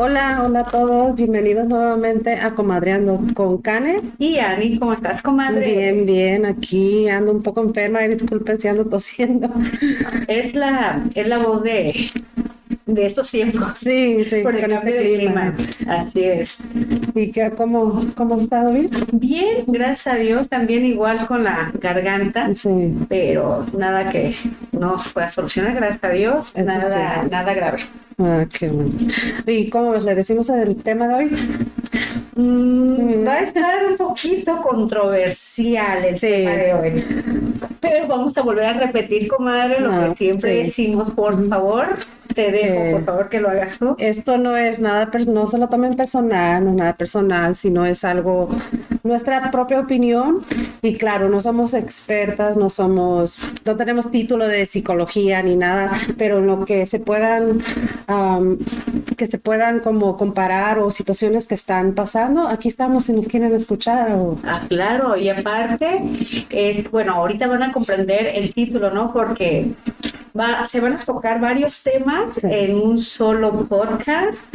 Hola, hola a todos, bienvenidos nuevamente a Comadreando con Cane. Y Ani, ¿cómo estás, comadre? Bien, bien, aquí ando un poco enferma y disculpen si ando tosiendo. Es la, es la voz de, de estos tiempos. Sí, sí, Por el con cambio este de clima. clima. Así es. ¿Y qué, cómo, cómo has estado bien? Bien, gracias a Dios, también igual con la garganta, Sí. pero nada que no se pueda solucionar, gracias a Dios, Eso nada, sí. nada grave. Ah, qué bueno. ¿Y cómo le decimos el tema de hoy? Mm, va a estar un poquito controversial el Sí. tema de hoy. Pero vamos a volver a repetir, comadre, lo Ah, que siempre sí. decimos, por favor, te dejo, por favor, que lo hagas tú. Esto no es nada, no se lo tomen personal, no es nada personal, sino es algo, nuestra propia opinión. Y claro, no somos expertas, no somos, no tenemos título de psicología ni nada, pero en lo que se puedan, am, que se puedan como comparar o situaciones que están pasando, aquí estamos si nos quieren escuchar. O, Ah, claro, y aparte, es, bueno, ahorita van a comprender el título, ¿no? Porque va, se van a tocar varios temas Sí. en un solo podcast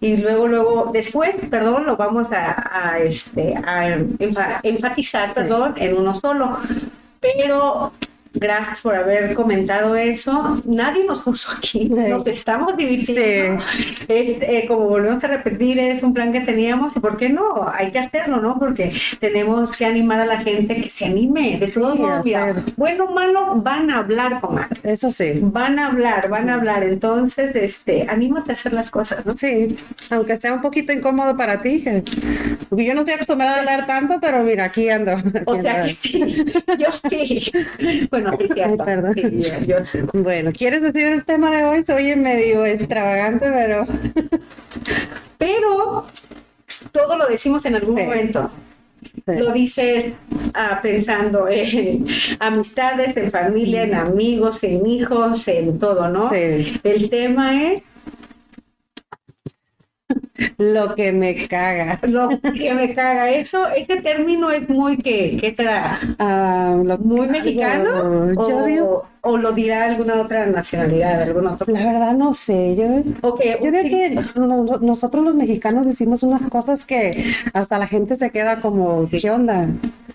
y luego, luego, después, perdón, lo vamos a, a, este, a enfa- enfatizar, perdón, en uno solo. Pero gracias por haber comentado eso. Nadie nos puso aquí, nos estamos divirtiendo. Es eh, como volvemos a repetir, es un plan que teníamos y ¿por qué no? Hay que hacerlo, ¿no? Porque tenemos que animar a la gente que se anime. De todos Sí, modos, bueno o malo, van a hablar, comadre. eso sí. Van a hablar, van a hablar. Entonces, este, anímate a hacer las cosas, ¿no? Sí, aunque sea un poquito incómodo para ti, que porque yo no estoy acostumbrada a hablar tanto, pero mira, aquí ando. aquí O sea ando. que sí, yo sí. Bueno, sí, cierto. Ay, perdón. Sí, yo, yo sí. Bueno, ¿quieres decir el tema de hoy? Se oye medio extravagante, pero Pero todo lo decimos en algún Sí. momento. Sí. Lo dices ah, pensando en amistades, en familia, en amigos, en hijos, en todo, ¿no? Sí. El tema es lo que me caga. lo que me caga. Eso, este término es muy que, ¿qué será? Ah, lo- ¿Muy mexicano? Yo o, digo, o lo dirá alguna otra nacionalidad, algún otro? la verdad no sé. Yo, O que- yo digo sí, que no- nosotros los mexicanos decimos unas cosas que hasta la gente se queda como, ¿qué onda?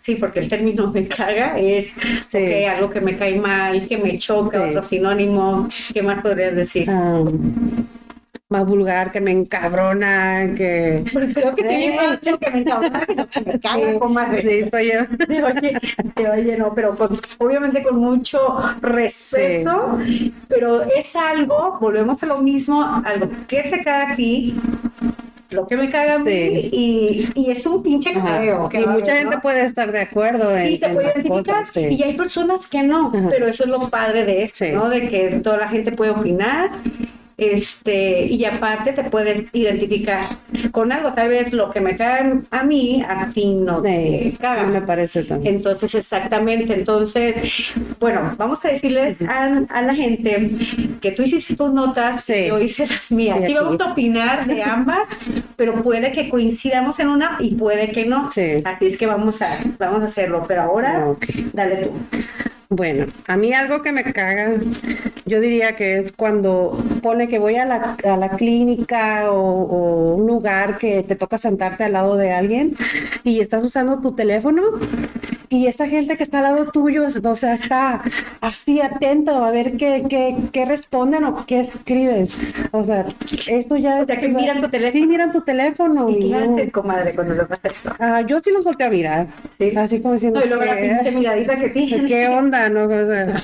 Sí, porque el término me caga es Sí. algo que me cae mal, que me choca, Sí. otro sinónimo. ¿Qué más podrías decir? Ah, más vulgar, que me encabrona, que... Pero creo que te más lo que me caga, que que me caga, Sí, comadre. sí, estoy yo. Se oye, se oye, no, pero con- obviamente con mucho respeto, pero es algo, volvemos a lo mismo, algo que te caga a ti, lo que me caga a mí, Sí. y, y es un pinche cagadero. que Y mucha haber, gente ¿no? puede estar de acuerdo en, Y se en puede identificar, cosas, sí. y hay personas que no, Ajá. pero eso es lo padre de esto, Sí. ¿no? De que toda la gente puede opinar, este, y aparte te puedes identificar con algo, tal vez lo que me cae a mí, a ti no te Sí, caga. me parece también. Entonces, exactamente. Entonces, bueno, vamos a decirles a, a la gente que tú hiciste tus notas, Sí. y yo hice las mías. Sí, vamos a opinar de ambas, pero puede que coincidamos en una y puede que no. Sí. Así es que vamos a, vamos a hacerlo. Pero ahora, dale tú. Bueno, a mí algo que me caga, yo diría que es cuando pone que voy a la, a la clínica o, o un lugar que te toca sentarte al lado de alguien y estás usando tu teléfono y esa gente que está al lado tuyo, o sea, está así atento a ver qué, qué, qué responden o qué escribes. O sea, esto ya... O sea, que miran tu teléfono. Sí, miran tu teléfono. ¿Y y qué haces, comadre, cuando lo pasa esto? Ah, yo sí los volteo a mirar. Sí. Así como diciendo... No, y luego la pinche miradita que tiene. ¿Qué onda? No? O sea,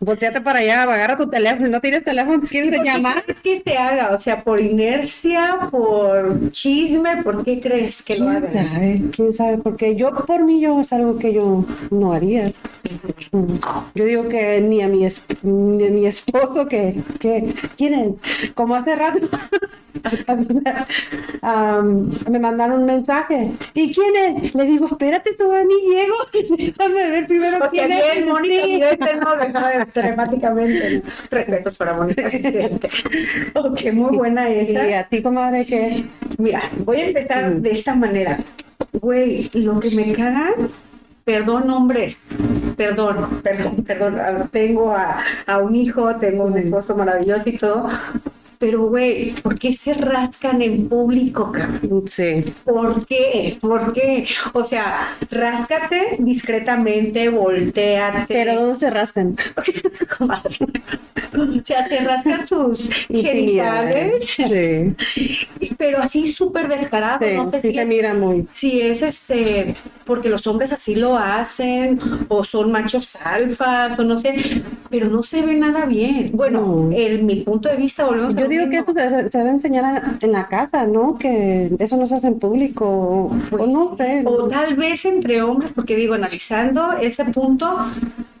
volteate para allá, agarra tu teléfono. Si no tienes teléfono, ¿quieres ¿Por qué llamar? crees que se haga? O sea, por inercia, por chisme, ¿por qué crees que lo ¿Quién hagan? sabe? ¿Quién sabe? Porque yo, por mí, yo es algo que yo no haría. Mm. Yo digo que ni a mi, es- ni a mi esposo, que, que, ¿quién es? Como hace rato, am, me mandaron un mensaje. ¿Y quién es? Le digo, espérate, todavía ni llego. Déjame ver primero O sea, quién es. bien, Mónica, Sí. bien, no dejaba telemáticamente. Respetos para Mónica. ok, muy buena esa. Y a ti, comadre, que Mira, voy a empezar de esta manera. Güey, lo que me caga, perdón, hombres, perdón, perdón, perdón. ah, Tengo a, a un hijo, tengo un esposo maravilloso y todo, Pero, güey, ¿por qué se rascan en público, cabrón? Sí. ¿Por qué? ¿Por qué? O sea, ráscate discretamente, volteate. Pero ¿dónde se rascan? O sea, se rascan tus genitales, Sí. pero así súper descarado. Sí, no sé sí te mira muy. si es este, porque los hombres así lo hacen, o son machos alfas, o no sé, pero no se ve nada bien. Bueno, No. en mi punto de vista, volvemos a Yo digo que eso se, se debe enseñar a- en la casa, ¿no? Que eso no se hace en público. O, o no sé. O tal vez entre hombres, porque digo, analizando ese punto,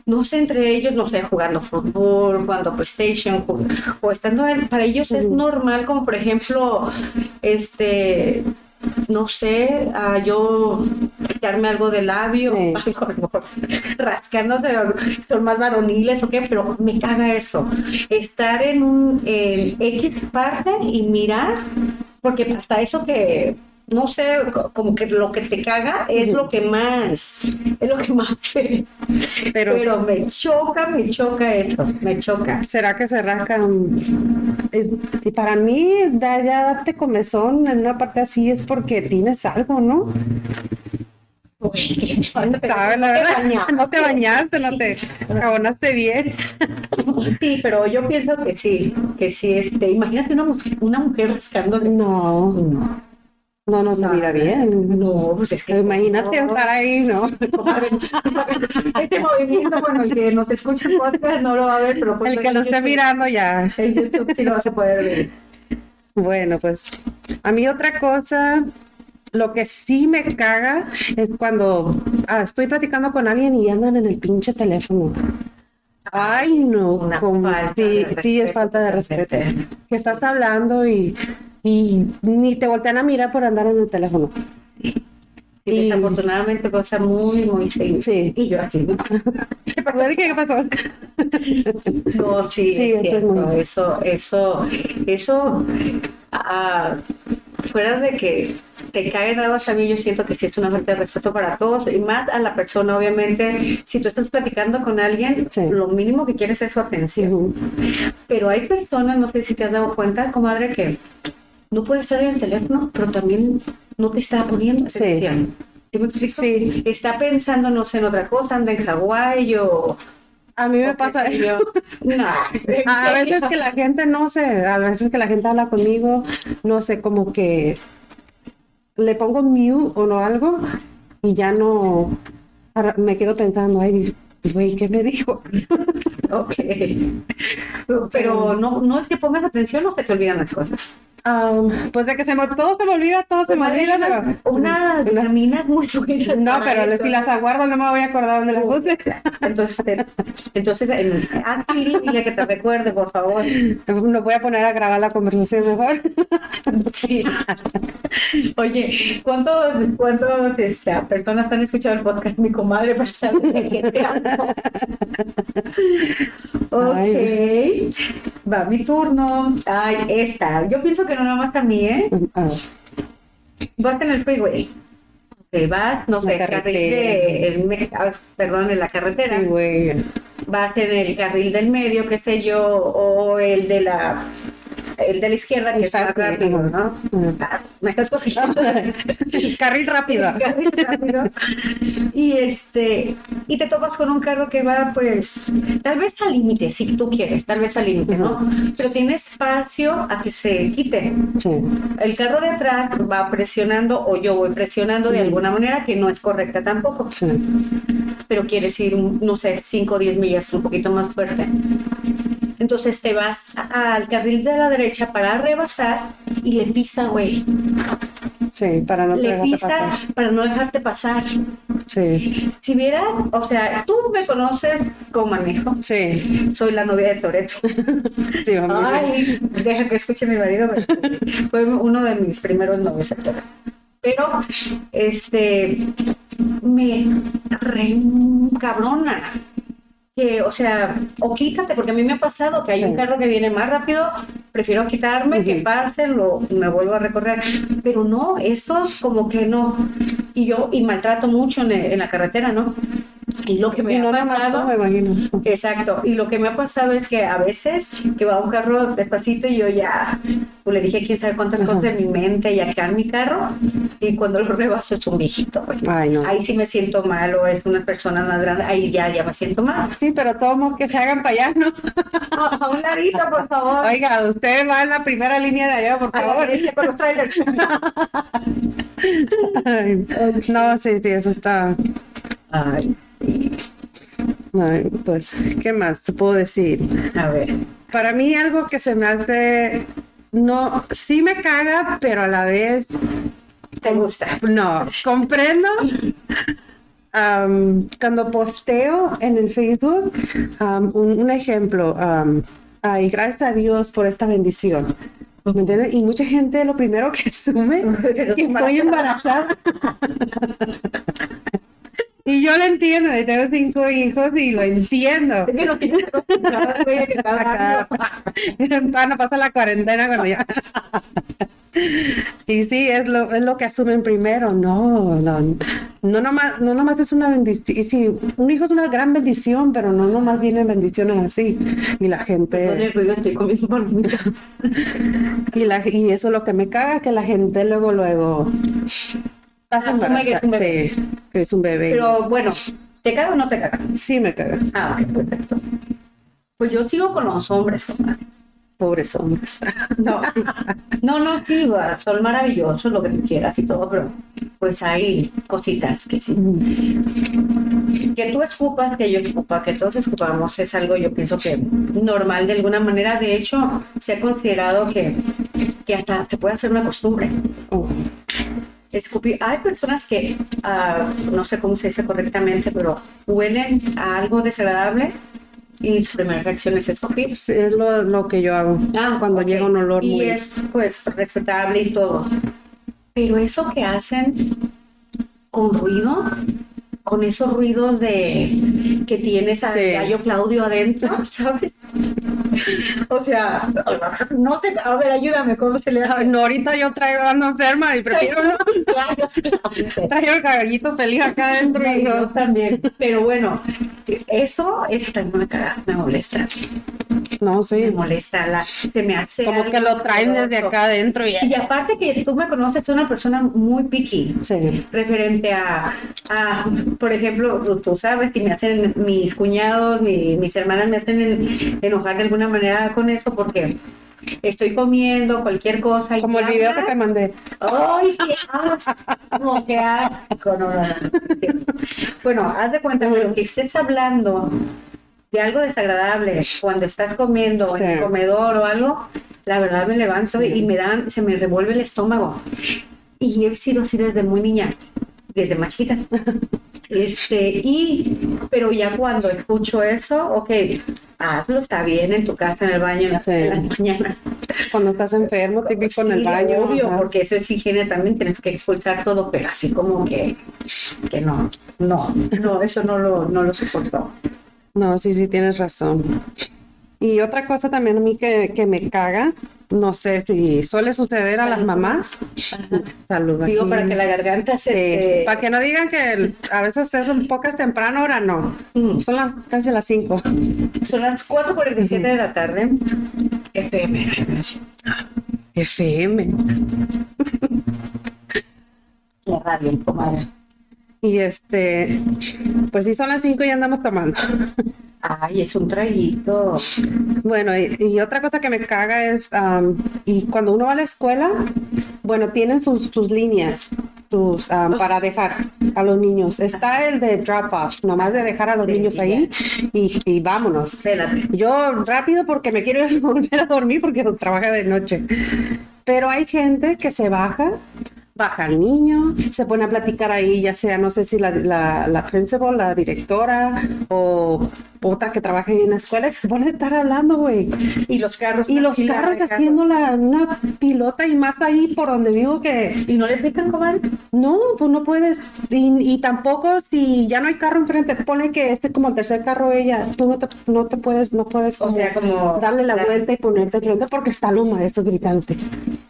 no sé, entre ellos, no sé, jugando fútbol, jugando PlayStation, o estando en- para ellos es normal, como por ejemplo, este, no sé, ah, yo algo del labio, Sí. algo rascándose, son más varoniles o qué, pero me caga eso. Estar en un en X parte y mirar, porque hasta eso que no sé, co- como que lo que te caga es lo que más, es lo que más te- Pero- pero, me choca, me choca eso, me choca. ¿Será que se rascan? Eh, Y para mí, ya darte comezón en una parte así es porque tienes algo, ¿no? ¿Sabes? La verdad, no te bañaste, no te jabonaste bien. Sí, pero yo pienso que sí, que sí, este, imagínate una, una mujer rascándose. No, No, no, no se mira bien. no, pues es que Imagínate no. estar ahí, ¿no? Este movimiento, bueno, el que nos escucha en podcast no lo va a ver, pero pues El que lo esté mirando ya. En YouTube sí lo vas a poder ver. Bueno, pues a mí otra cosa, lo que sí me caga es cuando ah, estoy platicando con alguien y andan en el pinche teléfono. Ay, no, como- sí, es falta de respeto. Que estás hablando y, y ni te voltean a mirar por andar en el teléfono. Sí, Y- desafortunadamente pasa muy, muy seguido. Sí. Y yo así. ¿Qué pasó? ¿Qué pasó? No, sí, Sí, es eso es cierto. muy- Eso, eso, eso, ah, fuera de que te caen algo a mí, yo siento que sí es una falta de respeto para todos y más a la persona, obviamente. Si tú estás platicando con alguien, Sí. lo mínimo que quieres es su atención. Pero hay personas, no sé si te has dado cuenta, comadre, que no puede estar en el teléfono, pero también no te está poniendo Sí. atención. ¿Sí me explico? Sí. Está pensando, no sé, en otra cosa, anda en Hawái o... A mí me pasa yo. No, ¿en A veces que la gente no sé, a veces que la gente habla conmigo, no sé, como que le pongo mute o no algo y ya no me quedo pensando, ay, güey, ¿qué me dijo? Ok. Pero no, no es que pongas atención o que te olvidan las cosas. Ah, pues de que se me, todo se me olvida, todo se me olvida, pero Una vitamina es muy buena. no, pero eso, si las aguardo no me voy a acordar dónde las puse. Entonces, entonces en- haz Siri, dile que te recuerde, por favor. No voy a poner a grabar la conversación mejor. Sí. Oye, ¿cuántos, cuántos este, personas han escuchado el podcast Mi Comadre para saber de qué te hablo? Ok, va mi turno. Ay, esta. Yo pienso que no nada más a mí, ¿eh? Ah, Vas en el freeway. Ok, vas, no La sé, carril de, el ah, perdón, en la carretera. Vas en el carril del medio, qué sé yo, o el de la el de la izquierda que es más rápido. ¿no? Ah, me estás corrigiendo. Carril rápido. Carril rápido. Y este, y te topas con un carro que va, pues, tal vez al límite, si tú quieres, tal vez al límite, ¿no? Pero tiene espacio a que se quite. Sí. El carro de atrás va presionando, o yo voy presionando de alguna manera que no es correcta tampoco, Sí. pero quieres ir, no sé, 5 o 10 millas un poquito más fuerte. Entonces te vas al carril de la derecha para rebasar y le pisa, güey. Sí, para no Le pisa pasar. para no dejarte pasar. Sí. Si vieras, o sea, tú me conoces como manejo. Sí. Soy la novia de Toreto. Sí, vamos. Ay, deja que escuche mi marido. Fue uno de mis primeros novios, el Toretto. Pero, este, me re cabrona. Que, o sea, o quítate, porque a mí me ha pasado que hay un carro que viene más rápido, prefiero quitarme, que pase, lo, me vuelvo a recorrer. Pero no, estos como que no. Y yo, y maltrato mucho en, en la carretera, ¿no? Y lo que me ha pasado, me imagino. exacto, y lo que me ha pasado es que a veces que va un carro despacito y yo ya pues, le dije quién sabe cuántas Ajá. cosas en mi mente y acá en mi carro y cuando lo rebaso es un viejito. güey. Ay, no. Ahí sí me siento mal o es una persona más grande, ahí ya, ya me siento mal. Sí, pero tomo que se hagan para allá, ¿no? A un ladito, por favor. Oiga, usted va en la primera línea de allá, por A la favor. con los trailers. Ay, no, sí, sí, eso está. Ay, sí. ay, pues, ¿qué más te puedo decir? A ver. Para mí algo que se me hace, no, sí me caga, pero a la vez, ¿Te gusta? no, comprendo. Cuando posteo en el Facebook, un, un ejemplo, am, ay, gracias a Dios por esta bendición. ¿Me entiendes? Y mucha gente lo primero que asume que estoy embarazada. Y yo lo entiendo, y tengo cinco hijos y lo entiendo. Es que acostumbrado, güey, a que está Acá. dando. Todavía no pasa la cuarentena cuando ya. Y sí, es lo, es lo que asumen primero. No, no, no nomás, no nomás es una bendición. Sí, un hijo es una gran bendición, pero no nomás vienen bendiciones así. Y la gente, y, la, y eso es lo que me caga, que la gente luego, luego. Que es un bebé. Sí, que es un bebé. Pero bueno, ¿te caga o no te caga? sí me caga. Ah, ok, perfecto. Pues yo sigo con los hombres, comadre. Pobres hombres. No, sí. no, no, sí, va, son maravillosos, lo que tú quieras y todo, pero pues hay cositas que sí. Que tú escupas, que yo escupa, que todos escupamos, es algo yo pienso que normal de alguna manera. De hecho, se ha considerado que, que hasta se puede hacer una costumbre. Oh, Escupir. Hay personas que, ah, no sé cómo se dice correctamente, pero huelen a algo desagradable y su primera reacción es escupir. sí, es lo, lo que yo hago. Ah, cuando llega un olor y muy. es pues respetable y todo. Pero eso que hacen con ruido, con esos ruidos de que tienes al Sí. gallo Claudio adentro, ¿sabes? O sea, no te, a ver, ayúdame, ¿cómo se le hace? no, ahorita yo traigo ando enferma y prefiero no. Gallo, sí, sí. Traigo el caballito feliz acá adentro y Yo no. también. Pero bueno, eso es me caga, me molesta. No, Me sí. molesta. La, se me hace. Como algo que lo traen desde acá adentro y. Y aparte que tú me conoces, soy una persona muy picky. Sí. Referente a, a, por ejemplo, tú- sabes, si me hacen mis cuñados, mi- mis hermanas me hacen en- enojar de alguna manera con eso porque estoy comiendo cualquier cosa. y Como el me video que te mandé. ¡Ay, qué asco! ¡Qué asco! No, no, no. Bueno, haz de cuenta que lo que estés hablando de algo desagradable cuando estás comiendo en el comedor o algo, la verdad me levanto y me dan, se me revuelve el estómago. Y he sido así desde muy niña, desde más chiquita. Este, y, pero ya cuando escucho eso, ok, hazlo, está bien en tu casa, en el baño, en las, Sí. en las mañanas. Cuando estás enfermo, típico en el baño. Obvio, ajá. porque eso es higiene también, tienes que expulsar todo, pero así como que, que no, no, no, eso no lo, no lo soportó. No, sí, sí, tienes razón. Y otra cosa también a mí que, que me caga, no sé si suele suceder a las mamás. Salud. Digo, para que la garganta se... Sí, te- para que no digan que a veces son pocas temprano, ahora no. Mm. Son las casi las 5. Son las 4.47 de la tarde. FM. FM. La radio, comadre. Y este, pues sí, son las 5 y andamos tomando. Ay, es un traguito. Bueno, y, y otra cosa que me caga es, am, y cuando uno va a la escuela, bueno, tienen sus, sus líneas sus, am, para dejar a los niños. Está el de drop off, nomás de dejar a los Sí, niños ahí y, y vámonos. Espérate. Yo rápido porque me quiero volver a dormir porque trabaja de noche. Pero hay gente que se baja, baja al niño, se pone a platicar ahí, ya sea, no sé si la, la, la principal, la directora o otra que trabaja en la escuela, se pone a estar hablando, güey. Y los carros. Y los carros haciendo la, una pilota y más ahí por donde vivo que ¿Y no le pican, comadre? no, pues no puedes. Y, y tampoco si ya no hay carro enfrente, pone que este como el tercer carro ella, tú no te, no te puedes, no puedes O sea, como- darle la la- vuelta y ponerte enfrente porque está lo maestro gritante.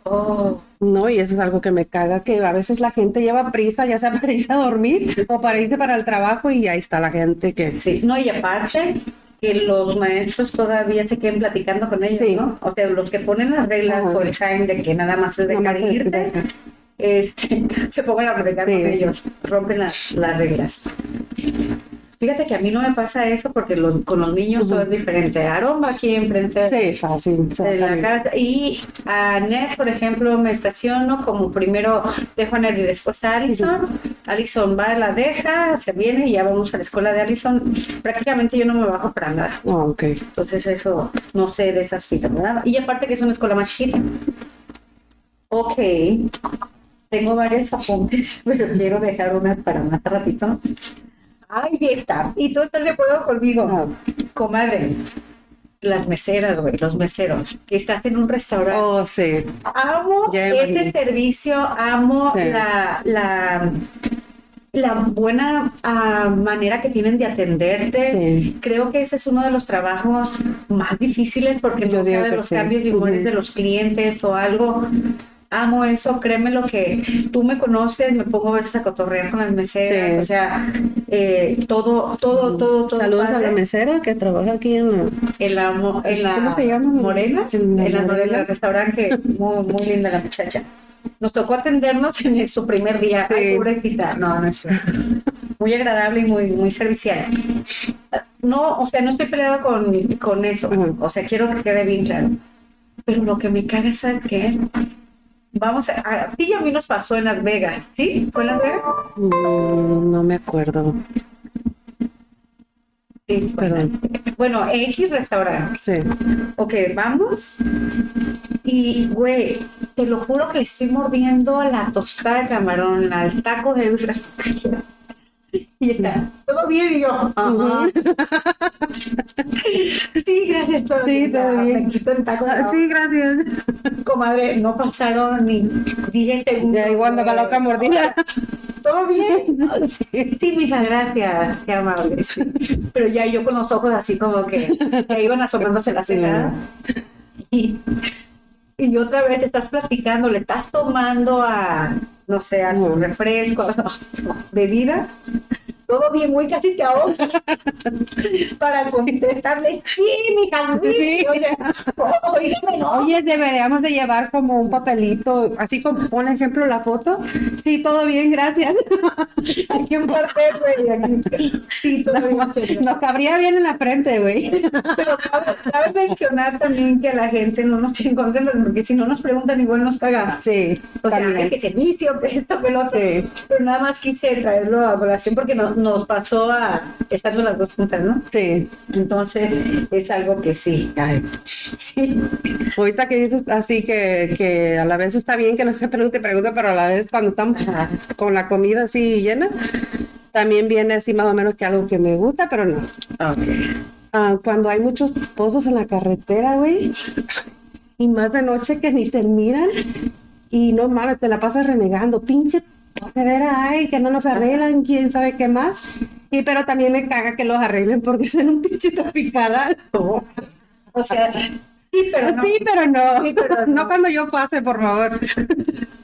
Oh. No, y eso es algo que me caga, que a veces la gente lleva prisa, ya sea para irse a dormir o para irse para el trabajo y ahí está la gente que... Sí, no, y aparte que los maestros todavía se queden platicando con ellos, Sí. ¿no? O sea, los que ponen las reglas por el sign de que nada más es dejar es irte, este, se pongan a platicar Sí. con ellos, rompen las, las reglas. Fíjate que a mí no me pasa eso porque con los niños todo es diferente. Aaron va aquí enfrente Sí, fácil. de la casa y a Ned, por ejemplo, me estaciono como primero dejo a Ned y después a Allison. Allison va, la deja, se viene y ya vamos a la escuela de Allison. Prácticamente yo no me bajo para nada. Ah, ok. Entonces eso no sé de esas filas, ¿verdad? Y aparte que es una escuela más chiquita. Ok. Tengo varios apuntes, pero quiero dejar unas para más ratito. Ahí está. ¿Y tú estás de acuerdo conmigo? Comadre, las meseras, güey, los meseros, que estás en un restaurante. Oh, sí. Amo este servicio, amo Sí. la, la, la buena ah, manera que tienen de atenderte. Sí. Creo que ese es uno de los trabajos más difíciles porque Yo no que los sí. cambios de humores de los clientes o algo. Amo eso, créeme lo que tú me conoces, me pongo a veces a cotorrear con las meseras, Sí. o sea, eh, todo, todo, todo, todo. Saludos a la mesera que trabaja aquí en la... En la, en la ¿Cómo se llama? Morena, En la en la Morena, el restaurante, muy, muy linda la muchacha. Nos tocó atendernos en su primer día. Sí. Ay, pobrecita. No, no es muy agradable y muy, muy servicial. No, o sea, no estoy peleada con, con eso. O sea, quiero que quede bien claro. Pero lo que me caga, ¿sabes qué? Vamos a, a ti y a mí nos pasó en Las Vegas, ¿sí? ¿Fue en Las Vegas? Mm, no me acuerdo. Sí, Perdón. Bueno, X restaurante. Sí. Ok, vamos. Y, güey, te lo juro que le estoy mordiendo la tostada de camarón, al taco de Y está, todo bien, y yo. Ajá. Sí, gracias, todo Sí, bien. todo bien. Me quito el taco Ah, sí, gracias. Comadre, no pasaron ni 10 segundos. Ya igual andaba la otra mordida. ¿Todo bien? Sí, mija, gracias. Qué amable. sí. Pero ya yo con los ojos así como que, que iban asomándose la ceja. Y, y otra vez estás platicando, le estás tomando a, no sé, a tu Ujú. refresco, bebida. Todo bien, güey, casi te ahogas. Para contestarle, sí, mija, sí. Sí. O sea, oígame, ¿no? Oye, deberíamos de llevar como un papelito, así como pon ejemplo la foto. Sí, todo bien, gracias. Aquí un papel, güey. Sí, todo bien. Nos cabría bien en la frente, güey. Pero cabe mencionar también que la gente no nos tiene porque si no nos preguntan, igual nos caga. Sí, O sea, que servicio, que esto, que lo otro. Sí. Pero nada más quise traerlo a colación porque no- nos pasó a estando las dos juntas, ¿no? Sí. Entonces, es algo que sí. ay, sí. Ahorita que dices así que, que a la vez está bien que no se pregunte, pregunta, pero a la vez cuando estamos Ajá. con la comida así llena, también viene así más o menos que algo que me gusta, pero no. Ah, cuando hay muchos pozos en la carretera, güey, y más de noche que ni se miran, y no mames, te la pasas renegando, pinche posedera, ay, que no nos arreglan, quién sabe qué más. Y pero también me caga que los arreglen porque son un pinche tropicada. O sea, sí, pero no. Sí, pero no. Sí, pero no. no cuando yo pase, por favor.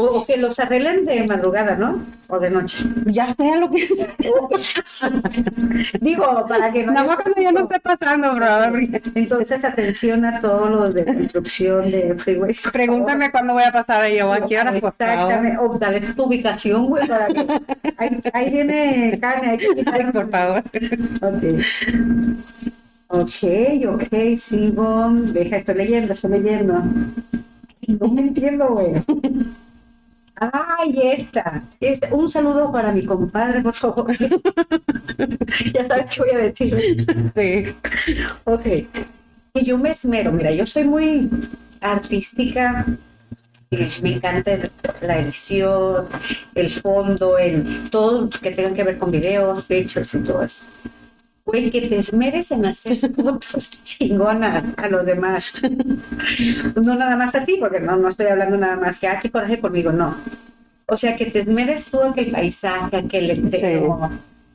O, o que los arreglen de madrugada, ¿no? O de noche. Ya sea lo que. Digo, para que no. Nada más cuando yo no esté pasando, porque- Entonces, atención a todos los de construcción de freeways. Pregúntame cuándo voy a pasar yo, a qué hora. Exactamente. O dale tu ubicación, güey, para que. Ahí, ahí viene carne, Ay, quitar. por favor. Ok. Ok, ok, sigo. Deja, estoy leyendo, estoy leyendo. No me entiendo, güey. Ay, esta. Esta. Un saludo para mi compadre, por favor. ya sabes qué voy a decir. Sí. Ok. Que yo me esmero. Mira, yo soy muy artística. eh, Me encanta la edición, el fondo, el todo que tenga que ver con videos, pictures y todo eso. Güey, que te esmeres en hacer fotos chingona a los demás. No nada más a ti, porque no, no estoy hablando nada más que, ah, qué coraje conmigo, no. O sea, que te esmeres tú a que el paisaje, a que el letrero,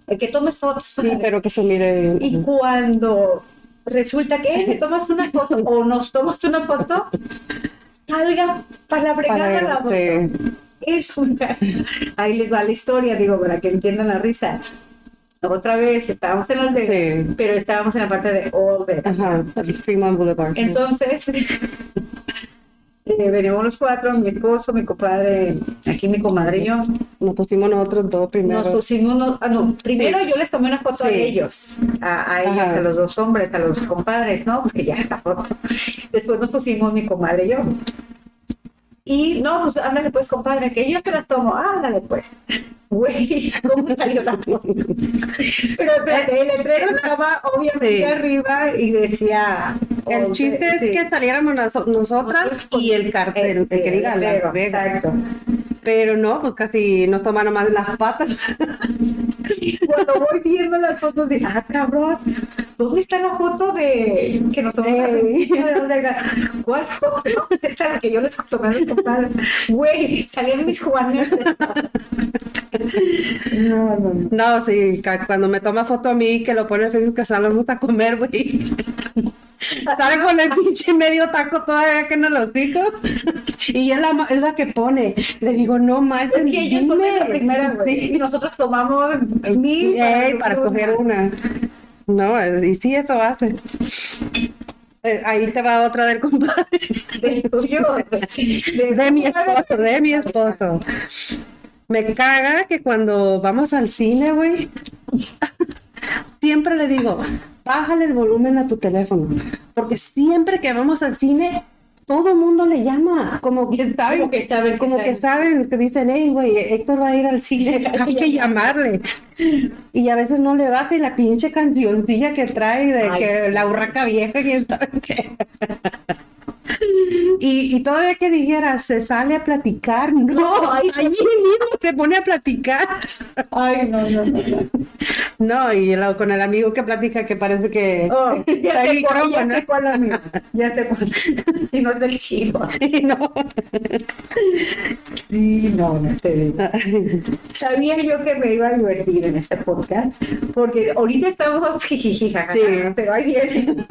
a que tomes fotos. Sí, pero que se mire y cuando resulta que te tomas una foto o nos tomas una foto, salga para la fregada la foto. sí. Es una... Ahí les va la historia, digo, para que entiendan la risa. Otra vez estábamos en Las Vegas, Sí. pero estábamos en la parte de Old Vegas. Ajá, Fremont Boulevard. Entonces, eh, venimos los cuatro, mi esposo, mi compadre, aquí mi comadre y yo. Nos pusimos nosotros dos primero. Nos pusimos, unos- ah, no, primero Sí. yo les tomé una foto a Sí. ellos, a, a ellos, Ajá. a los dos hombres, a los compadres, ¿no? Pues que ya la foto. Después nos pusimos mi comadre y yo. Y no, pues ándale pues, compadre, que yo te las tomo, ándale pues. Güey, ¿cómo salió la foto? Pero espérate, el letrero estaba obviamente Sí. arriba y decía. El chiste sí. es que saliéramos noso- nosotras y el cartel, el, que diga Vegas. Exacto. Pero no, pues casi nos tomaron mal las patas. Cuando voy viendo las fotos de, ah, cabrón, ¿dónde está la foto de que nos tomamos la Ey. foto de Ortega? ¿Cuál foto? Esta la que yo les tomé a. Güey, salían mis juanes. No, no, no. No, sí, cuando me toma foto a mí que lo pone en Facebook que salimos a comer, güey. Sale con el pinche medio taco todavía que no los dijo. Y es la, ma- es la que pone. Le digo, no manches, Es que ellos la primera, güey. Sí. Y nosotros tomamos mil Ey, para escoger una. No, y sí, eso hace. Eh, ahí te va otra del compadre. De. De mi esposo, de mi esposo. Me caga que cuando vamos al cine, güey, siempre le digo, bájale el volumen a tu teléfono. Porque siempre que vamos al cine, todo mundo le llama. Como que saben, Como que saben como que saben, que dicen, hey, güey, Héctor va a ir al cine, hay que llamarle. Y a veces no le baja y la pinche cancioncilla que trae de Ay, que la urraca vieja, quién sabe qué. Y, y todavía que dijera, se sale a platicar, no, No, allí mismo se pone a platicar. Ay, no, no, no. no. No, y lo- con el amigo que platica que parece que Oh, ya, sé cuál, ya micrófono. sé cuál, amigo. Ya sé cuál. Y no es del chivo. Y no. Sí, no, no te digo. Sabía yo que me iba a divertir en este podcast, porque ahorita estamos jijiji, jajaja, Sí. pero hay bien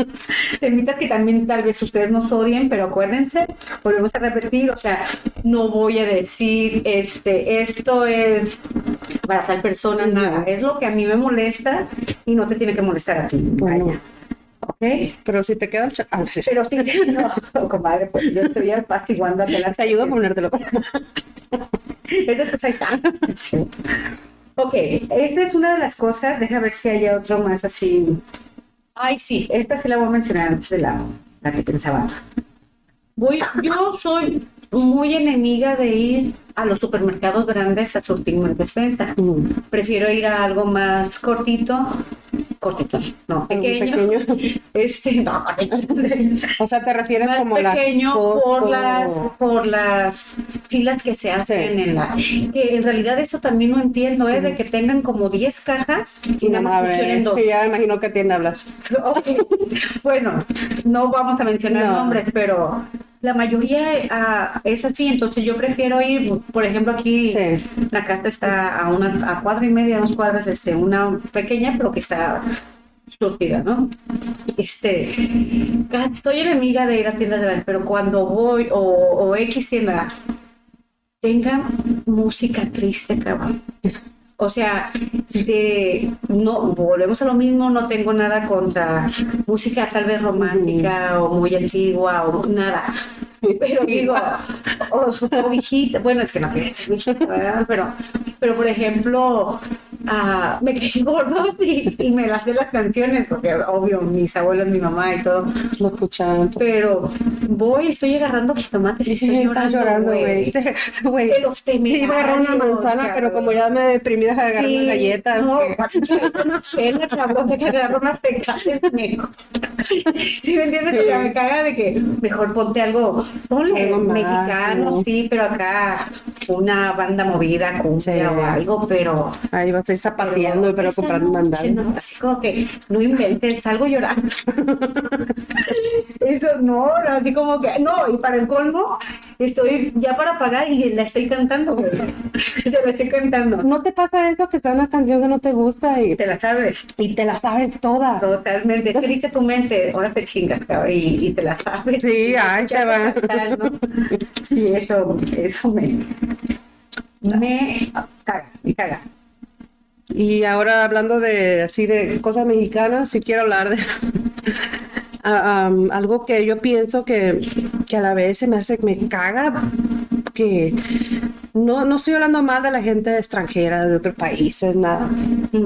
temitas que también tal vez ustedes nos odien, pero acuérdense, volvemos a repetir, o sea, no voy a decir, este, esto es para tal persona, nada, es lo que a mí me molesta y no te tiene que molestar a ti, vaya. ¿Ok? Pero si te queda el ah, sí. Pero sí, no, comadre, pues yo estoy apaciguando a que las Te ayudo a ponértelo. es de tus. Sí. Ok, esta es una de las cosas. Deja ver si hay otro más así. Ay, sí, esta sí la voy a mencionar antes de la, la que pensaba. Voy, yo soy muy enemiga de ir a los supermercados grandes a surtirme en despensa. Mm. Prefiero ir a algo más cortito. Cortito, no, pequeño. pequeño. Este, no, cortito. O sea, te refieres más como la pequeño por las por las filas que se hacen Sí. en la que en realidad eso también no entiendo ¿eh? de que tengan como 10 cajas y nada más funcionen dos ya me imagino que tienda hablas. Ok. bueno no vamos a mencionar No. nombres pero la mayoría ah, es así entonces yo prefiero ir por ejemplo aquí Sí. la casa está a una a cuadra y media dos cuadras este una pequeña pero que está surtida, ¿no? Este, estoy enemiga de ir a tiendas grandes, pero cuando voy o, o X tienda, tenga música triste, cabrón. O sea, de no volvemos a lo mismo, no tengo nada contra música tal vez romántica o muy antigua o nada. Pero digo, o, o viejita, bueno, es que no quiero viejita, ¿verdad? Pero, pero por ejemplo, ah, me caí gordos y, y me las sé las canciones, porque obvio, mis abuelos, mi mamá y todo. Lo escuchaban. Pero voy, estoy agarrando jitomates y estoy Estás llorando, güey. Güey. De los Iba a agarrar una manzana, pero como ya me deprimí, de agarrar unas Sí, galletas. No, que- chela, cabrón, de que agarro unas pecadas mejor. ¿Sí me entiendes? O sea, me caga de que mejor ponte algo, ponle Algo más, mexicano, ¿no? sí, pero acá una banda movida, cumbia Sí. o algo, pero... Ahí va, estoy zapateando, pero, comprando noche, mandado. no, así como que no inventes, salgo llorando. Eso no, así como que, no, y para el colmo, estoy ya para pagar y la estoy cantando, güey. Te la estoy cantando. ¿No te pasa eso que está una canción que no te gusta y Te la sabes. y te la sabes toda? Totalmente. Es que dice tu mente, ahora te chingas, cabrón, y, y te la sabes. Sí, ay, te va. Tal, ¿no? Sí, eso, eso me, me caga, me caga. Y ahora hablando de así de cosas mexicanas, sí quiero hablar de am, algo que yo pienso que, que a la vez se me hace, me caga, que no, no estoy hablando mal de la gente extranjera de otros países, nada,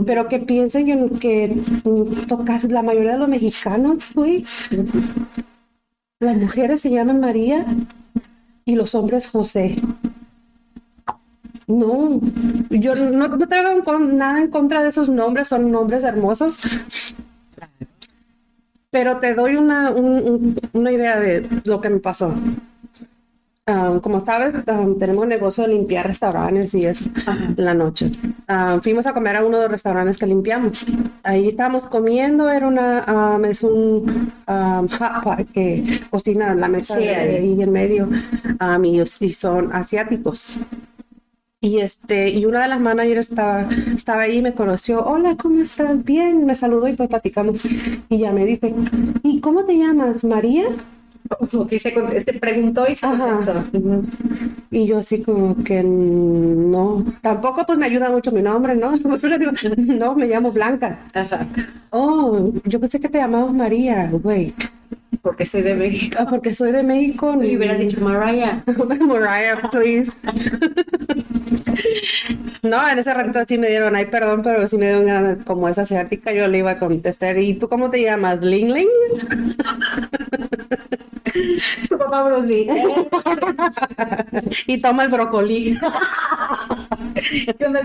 pero que piensen que, tocas la mayoría de los mexicanos, güey, las mujeres se llaman María y los hombres José. No, yo no, no tengo nada en contra de esos nombres, son nombres hermosos. Pero te doy una, un- un- una idea de lo que me pasó. Ah, como sabes, ah, tenemos un negocio de limpiar restaurantes y eso en la noche. Ah, fuimos a comer a uno de los restaurantes que limpiamos. Ahí estábamos comiendo, era una, ah, es un hot pot que cocina en la mesa Sí, de ahí. en medio y, y son asiáticos. Y este, y una de las managers estaba, estaba ahí y me conoció. Hola, ¿cómo estás? Bien, me saludó y pues platicamos. Y ya me dice, ¿y cómo te llamas? María. Que se te preguntó y se Ajá. Y yo así como que no. Tampoco pues me ayuda mucho mi nombre, ¿no? No, me llamo Blanca. Ajá. Oh, yo pensé que te llamabas María, güey. Porque soy de México. Ah, porque soy de México. Y hubiera dicho Mariah. Mariah, please. No, en ese ratito sí me dieron, ay, perdón, pero sí me dieron ganas, como esa asiática, yo le iba a contestar. ¿Y tú cómo te llamas? ¿Ling Ling? Tu papá Bruce Lee. Y toma el brócoli. ¿Qué onda?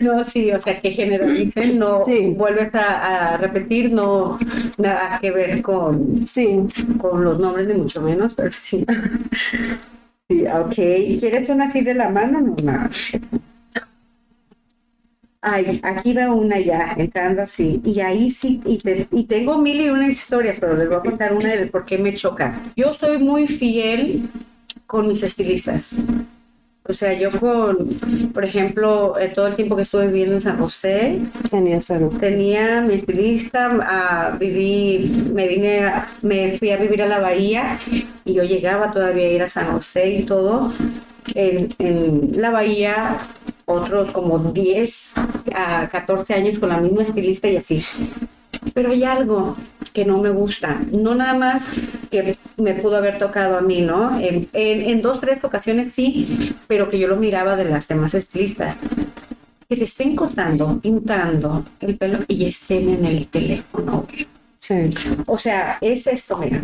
No, sí, o sea, que generalicen, no Sí. vuelves a, a repetir, no nada que ver con, Sí, con los nombres, ni mucho menos, pero sí. Sí, ok. ¿Quieres una así de la mano? No, no. Ay, aquí va una ya, entrando así. Y ahí sí, y, te- y tengo mil y una historias, pero les voy a contar una de por qué me choca. Yo soy muy fiel con mis estilistas. O sea, yo con, por ejemplo, eh, todo el tiempo que estuve viviendo en San José, tenía cero. tenía mi estilista, ah, viví, me vine, a- me fui a vivir a la bahía y yo llegaba todavía a ir a San José y todo. En, en la bahía, otros como 10 a 14 años con la misma estilista y así. Pero hay algo que no me gusta, no nada más que me pudo haber tocado a mí, ¿no? En, en, en dos, tres ocasiones sí, pero que yo lo miraba de las demás estilistas que te estén cortando, pintando el pelo y estén en el teléfono. Sí. O sea, es esto, mira.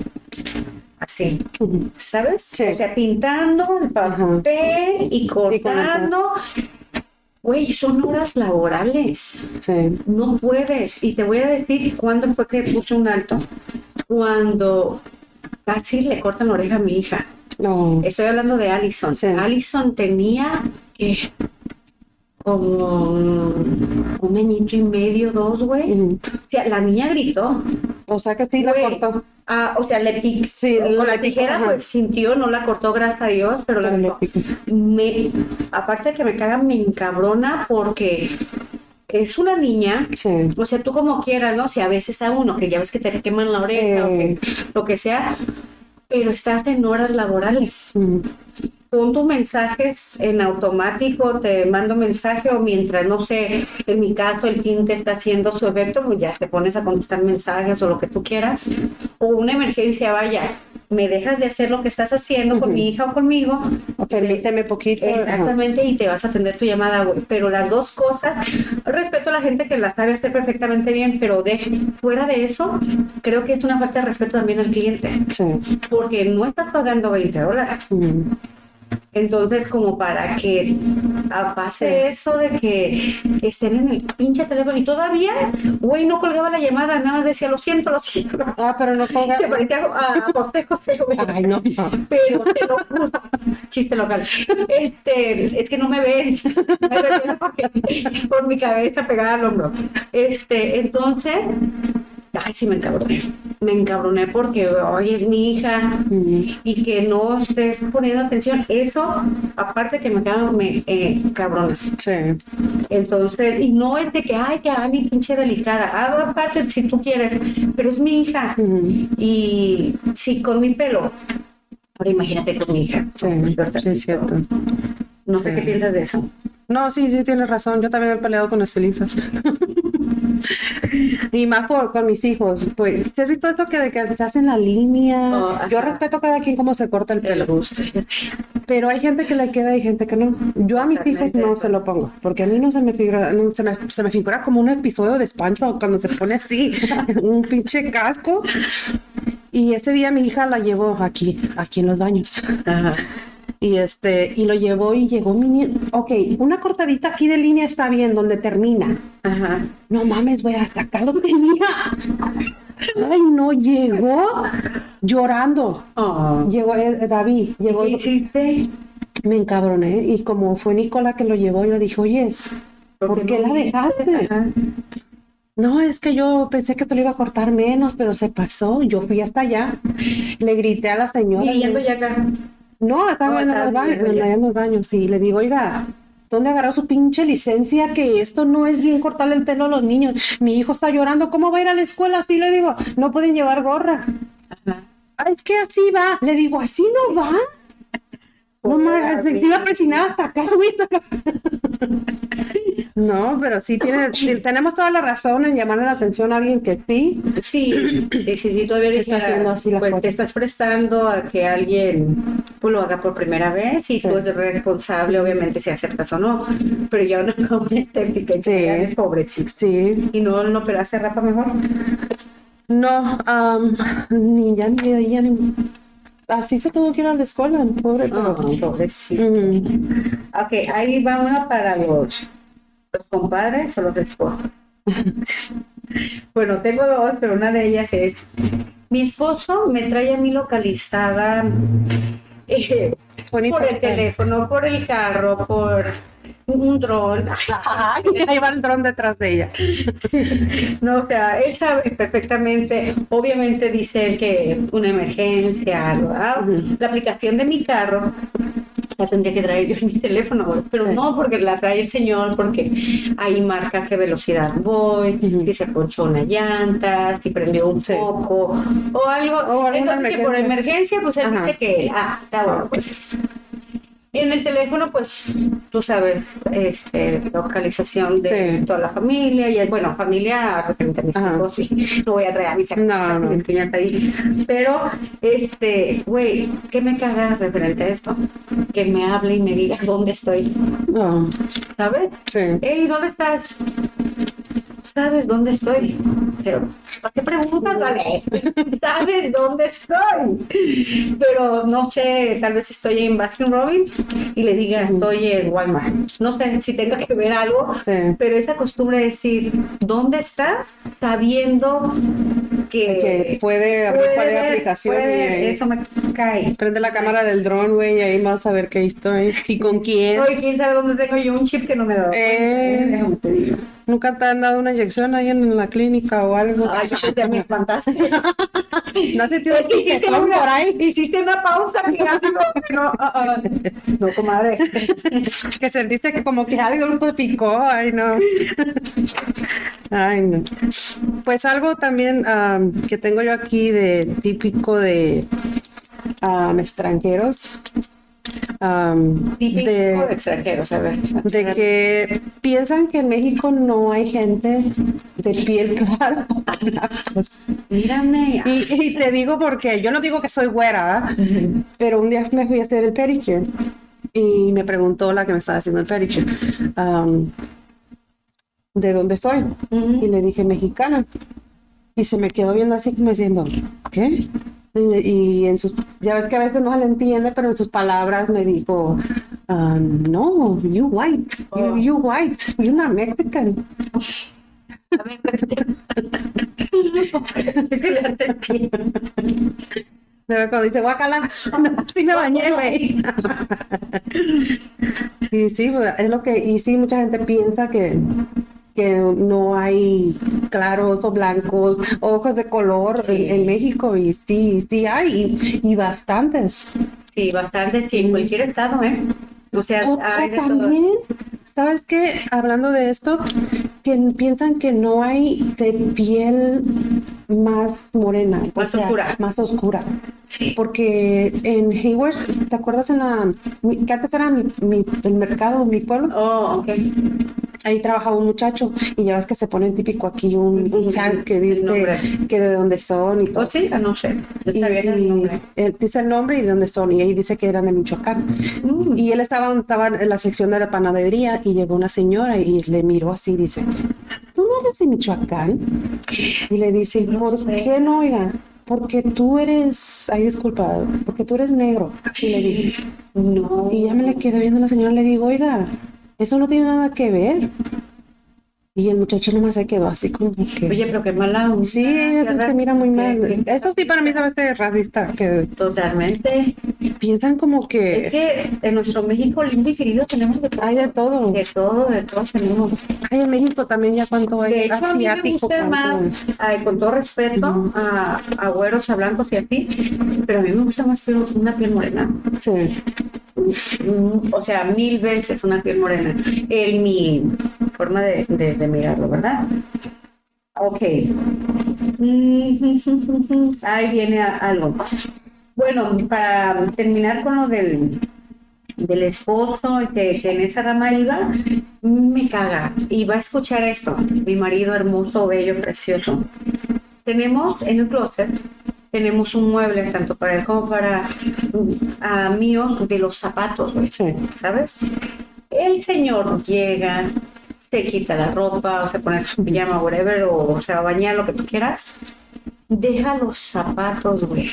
Así. ¿sabes? Sí. O sea, pintando el papel y cortando. Güey, son horas laborales. Sí. No puedes. Y te voy a decir cuándo fue que puse un alto. Cuando casi le cortan la oreja a mi hija. No. Estoy hablando de Allison. Sí. Allison tenía eh, como un añito y medio, dos, güey. O sea, la niña gritó. O sea que sí la cortó. Ah, o sea, le picó. Sí, con la tijera, pues sintió, no la cortó, gracias a Dios, pero la Pero picó. Me, aparte de que me caga, me encabrona porque es una niña. Sí. O sea, tú como quieras, ¿no? Si a veces a uno, que ya ves que te queman la oreja o Eh. que lo que sea, pero estás en horas laborales. Pon tus mensajes en automático, te mando mensaje o mientras, no sé, en mi caso el tinte está haciendo su efecto, pues ya te pones a contestar mensajes o lo que tú quieras. O una emergencia, vaya, me dejas de hacer lo que estás haciendo con mi hija o conmigo. O Permíteme poquito. ajá. Exactamente, y te vas a atender tu llamada. Pero las dos cosas, respeto a la gente que las sabe hacer perfectamente bien, pero de fuera de eso, creo que es una falta de respeto también al cliente, Sí. porque no estás pagando 20 dólares. Ujú. Entonces, como para que pase eso de que estén en el pinche teléfono y todavía, güey, no colgaba la llamada, nada más decía, lo siento, lo siento. Ah, pero no ponga. Se parecía a José José, güey. Ay, no. no. Pero te lo juro, chiste local. Este, es que no me ven. Me porque- por mi cabeza pegada al hombro. Este, entonces, ay, sí me encabroné. me encabroné porque, oye, es mi hija y que no estés poniendo atención. Eso, aparte que me me eh, cabrona. Sí. Entonces, y no es de que, ay, que mi pinche delicada. Hago aparte si tú quieres, pero es mi hija. Y si con mi pelo, ahora imagínate con mi hija. Sí, sí, es cierto. No sé Sí. qué piensas de eso. No, sí, sí, tienes razón. Yo también me he peleado con estilistas. y más por, con mis hijos. Pues, ¿te has visto esto que de que se hacen la línea? Oh. Yo respeto a cada quien cómo se corta el El pelo. gusto. Pero hay gente que le queda y gente que no. Yo a mis hijos no se lo pongo, porque a mí no se me figura, no, se, me, se me figura como un episodio de SpongeBob cuando se pone así, un pinche casco. Y ese día mi hija la llevó aquí, aquí en los baños. Ajá. Y este, y lo llevó y llegó mi niño. Ok, una cortadita aquí de línea está bien, donde termina. Ajá. No mames, güey, hasta acá lo tenía. Ay, no, llegó llorando. Oh. Llegó eh, David, llegó. ¿Qué hiciste? Me encabroné y como fue Nicola que lo llevó, yo dije, oye, ¿por qué la dejaste? Ajá. No, es que yo pensé que esto lo iba a cortar menos, pero se pasó. Yo fui hasta allá, le grité a la señora. Le- ya acá. No, estaba Oh, en, baños. Y le digo, oiga, ¿dónde agarró su pinche licencia? Que esto no es bien cortarle el pelo a los niños. Mi hijo está llorando, ¿cómo va a ir a la escuela? Así le digo, no pueden llevar gorra. Ajá. "Ah, es que así va. Le digo, ¿así no va? No más, iba a presionar hasta acá, güey. No, pero sí tiene, sí, tenemos toda la razón en llamarle la atención a alguien que sí. Sí, y si, todavía Está haciendo así las pues te estás prestando a que alguien pues, lo haga por primera vez y Sí. tú eres responsable, obviamente, si aceptas o no. Pero ya una coma estética Sí. pobrecito. Sí. Y no lo pelaste rapa mejor. No, am, ni ya ni ella ni. Así se tuvo que ir a la escuela, pobre, pero. No, pobrecito. Mm, Ok, ahí va una para los, los compadres o los esposos. bueno, tengo dos, pero una de ellas es, mi esposo me trae a mí localizada eh, por el teléfono, por el carro, por un dron. Ahí va el dron detrás de ella. No, o sea, él sabe perfectamente, obviamente dice él que una emergencia, algo, la aplicación de mi carro la tendría que traer yo en mi teléfono, pero Sí. no porque la trae el señor, porque ahí marca qué velocidad voy, si se ponchó una llanta, si prendió un Sí. foco o algo. O Entonces que por emergencia. emergencia, pues él Ajá. dice que, ah, está bueno, pues esto. En el teléfono, pues, tú sabes, este, localización de Sí. toda la familia, y bueno, familia referente a mis hijos, sí, no voy a traer a mis No, hermanas, no. es que ya está ahí. Pero, este, güey, ¿qué me caga referente a esto? Que me hable y me diga dónde estoy, No, ¿sabes? sí. Hey, ¿dónde estás? ¿Sabes dónde estoy? Pero, ¿para qué preguntas, vale? ¿Sabes dónde estoy? Pero no sé, tal vez estoy en Baskin Robbins y le diga estoy en Walmart. No sé si tenga que ver algo, Sí. pero esa costumbre de decir, ¿dónde estás? Sabiendo que, Que puede abrir cualquier aplicación puede y eso me cae. prende la cámara del dron, güey, y ahí vas a ver qué estoy y con quién. Oye, quién sabe dónde tengo yo un chip que no me da. Eh. Déjame te digo. ¿Nunca te han dado una inyección ahí en la clínica o algo? Ay, yo pensé, me espantaste. ¿No has sentido Es que hiciste una, por ahí? hiciste una pausa que ya digo, no, ah, ah. no, comadre. Que sentiste que como que algo te picó, ay no. Ay no. Pues algo también am, que tengo yo aquí de típico de extranjeros. Típico de, extranjeros, a ver. de que piensan que en México no hay gente de piel clara blancos. Mírame. Y, y te digo porque yo no digo que soy güera, ¿verdad? pero un día me fui a hacer el pedicure y me preguntó la que me estaba haciendo el pedicure, am, ¿de dónde soy? Ujú. Y le dije, mexicana. Y se me quedó viendo así como diciendo, ¿qué? Y, en sus, ya ves que a veces no se le entiende, pero en sus palabras me dijo, ah, no, you white, you, Oh. you white, you're not Mexican. A ver, cuando dice guacala, sí me bañé, güey. y sí, pues, es lo que, y sí, mucha gente piensa que, que no hay claros o blancos, ojos de color en, en México y sí, sí hay y, y bastantes. Sí, bastantes, sí, en cualquier estado, ¿eh? O sea, hay de también, ¿sabes qué? Hablando de esto, pien- piensan que no hay de piel más morena, o Más sea, oscura. más oscura. Sí. Porque en Hayward, ¿te acuerdas en la que antes era mi, mi- el mercado, mi pueblo? Oh, ok. Ahí trabajaba un muchacho y ya ves que se ponen típico aquí un, un tag que dice que de dónde son y todo. ¿O sí? Ah, no sé. Y, Está bien el y nombre. él dice el nombre y de dónde son, y ahí dice que eran de Michoacán. Mm. Y él estaba, estaba en la sección de la panadería y llegó una señora y le miró así y dice, ¿tú no eres de Michoacán? Y le dice, ¿por sé. qué no, oiga? Porque tú eres, ay, disculpa, porque tú eres negro. Así le dije. No. Y ya me le quedé viendo a la señora y le digo, oiga, eso no tiene nada que ver. Y el muchacho nomás se quedó así como que... Oye, pero qué mala onda. sí, eso se mira muy mal. Que- que- Esto sí para mí sabes de racista, que Totalmente. piensan como Es que que en nuestro México lindo y querido tenemos de todo. hay de todo. De todo, de todo tenemos. Hay en México también ya cuánto hay De hecho, a mí me asiático. gusta más, ay, con todo respeto, a, a güeros, a blancos y así, pero a mí me gusta más piel- una piel morena. Sí. Mm, O sea, mil veces una piel morena. En mi forma de, de- de mirarlo, ¿verdad? Ok. Ahí viene algo. Bueno, para terminar con lo del, del esposo y que, que en esa rama iba, me caga. Y va a escuchar esto. Mi marido hermoso, bello, precioso. Tenemos en el closet, tenemos un mueble tanto para él como para a mío de los zapatos. ¿sabes? El señor llega, se quita la ropa, o se pone su pijama, whatever, o se va a bañar, lo que tú quieras. Deja los zapatos, güey,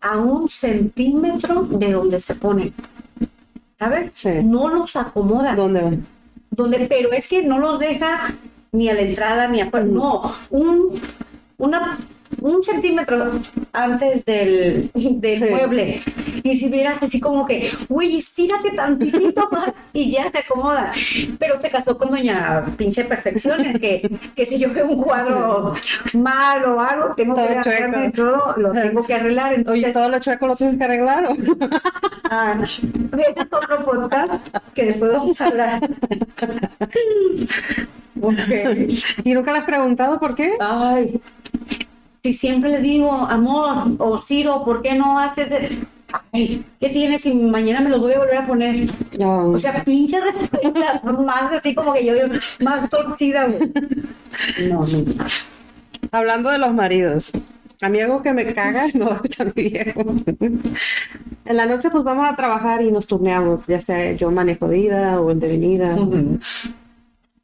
a un centímetro de donde se pone. ¿Sabes? Sí. No los acomoda. ¿Dónde van? Donde, pero es que no los deja ni a la entrada ni afuera. No, un, una, un centímetro antes del, del Sí. mueble. Y si vieras así como que, güey, estírate tantitito más y ya se acomoda. Pero se casó con doña pinche Perfecciones, que, que si yo veo un cuadro mal o algo, tengo Todo que arreglarme todo, lo tengo que arreglar. Oye, Entonces, todo lo chueco lo tienes que arreglar. ¿o? ah, es otro podcast que después vamos a hablar. ¿Y nunca le has preguntado por qué? Ay, si siempre le digo, amor, o Ciro, ¿por qué no haces? de- Ay, ¿qué tienes si mañana me lo voy a volver a poner? No. O sea, pinche respuesta, más así como que yo, más torcida. No, no. Hablando de los maridos, a mí algo que me caga, no va a escuchar mi viejo. En la noche pues vamos a trabajar y nos turneamos, ya sea yo manejo de ida o el de venida.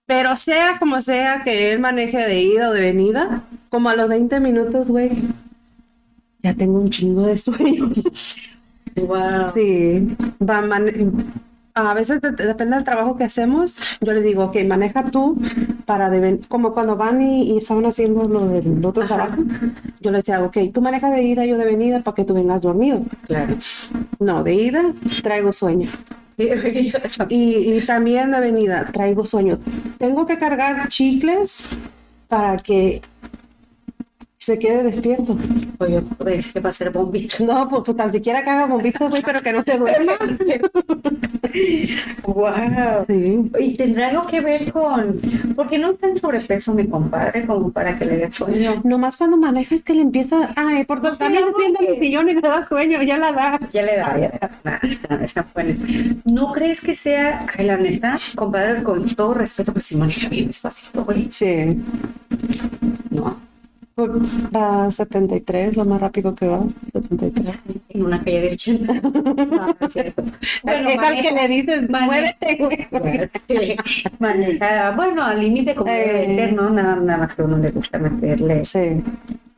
Pero sea como sea que él maneje de ida o de venida, como a los 20 minutos, güey, ya tengo un chingo de sueño. Wow. Sí, va a veces de- depende del trabajo que hacemos. Yo le digo, ok, maneja tú para como cuando van y, y estaban haciendo lo del otro trabajo. Yo le decía, ok, tú manejas de ida, yo de venida para que tú vengas dormido. Claro. No, de ida traigo sueño. Y, también de venida traigo sueño. Tengo que cargar chicles para que se quede despierto. Oye, pensé que va a ser bombita. No, pues, pues tan siquiera que haga bombitos, güey, pero que no se duerma. Wow. Sí. Y tendrá algo que ver con. porque no está en sobrepeso mi compadre? Como para que le dé sueño. Nomás cuando manejas que le empieza, ay, por favor, también en el sillón y le da sueño, ya la da. Ya le da, ya le da. Nah, fue neta. ¿No crees que sea, la neta, compadre, con todo respeto, pues si maneja bien despacito, güey? Sí. Va a 73, lo más rápido que va. 73. En una calle de 80. No, no es cierto. Bueno, es al que le dices, muévete. Sí, maneja, bueno, al límite como debe de ser, ¿no? Nada, nada más que a uno le gusta meterle Sí.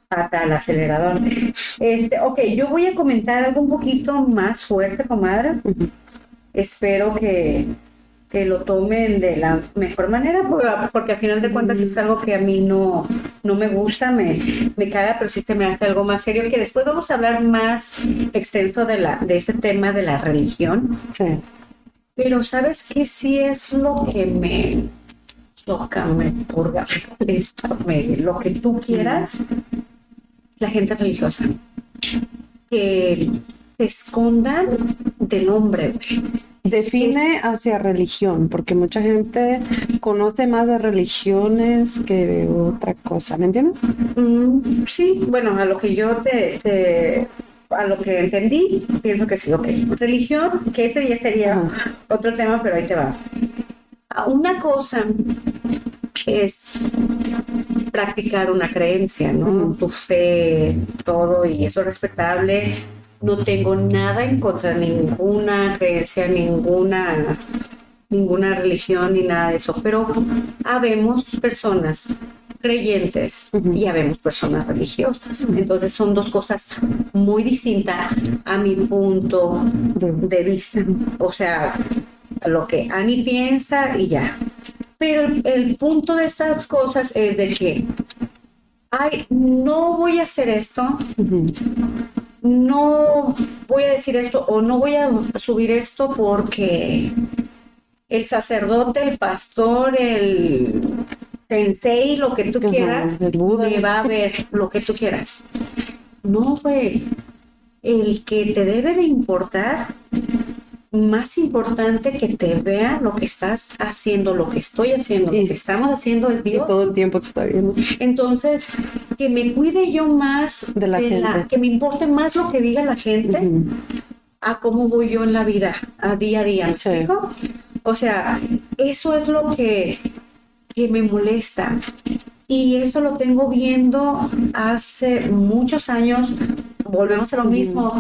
pata al acelerador. Este, ok, yo voy a comentar algo un poquito más fuerte, comadre. Espero que, que lo tomen de la mejor manera, porque, al final de cuentas es algo que a mí no, no me gusta, me, me caga, pero sí se me hace algo más serio, que después vamos a hablar más extenso de, la, de este tema de la religión. Sí. Pero ¿sabes qué sí es lo que me tócame, purga, me lo que tú quieras, la gente religiosa. Que se escondan del hombre, Define hacia religión, porque mucha gente conoce más de religiones que de otra cosa, ¿me entiendes? Mm, sí, bueno, a lo que yo te, a lo que entendí, pienso que sí, ok. Religión, que ese ya sería otro tema, pero ahí te va. Una cosa es practicar una creencia, ¿no? Tu fe, todo, y eso es respetable. No tengo nada en contra de ninguna creencia, ninguna, ninguna religión ni nada de eso, pero habemos personas creyentes y habemos personas religiosas. Entonces son dos cosas muy distintas a mi punto de vista. O sea, lo que Ani piensa y ya. Pero el, punto de estas cosas es de que, ay, no voy a hacer esto, no voy a decir esto o no voy a subir esto porque el sacerdote, el pastor, el sensei, lo que tú quieras, me va a ver lo que tú quieras. No, güey. El que te debe de importar más importante que te vea lo que estás haciendo, lo que estoy haciendo, lo que estamos haciendo es Dios. todo el tiempo te está viendo. Entonces, que me cuide yo más de la gente. que me importe más lo que diga la gente a cómo voy yo en la vida, a día a día. ¿Me explico? O sea, eso es lo que, que me molesta. Y eso lo tengo viendo hace muchos años. Volvemos a lo mismo.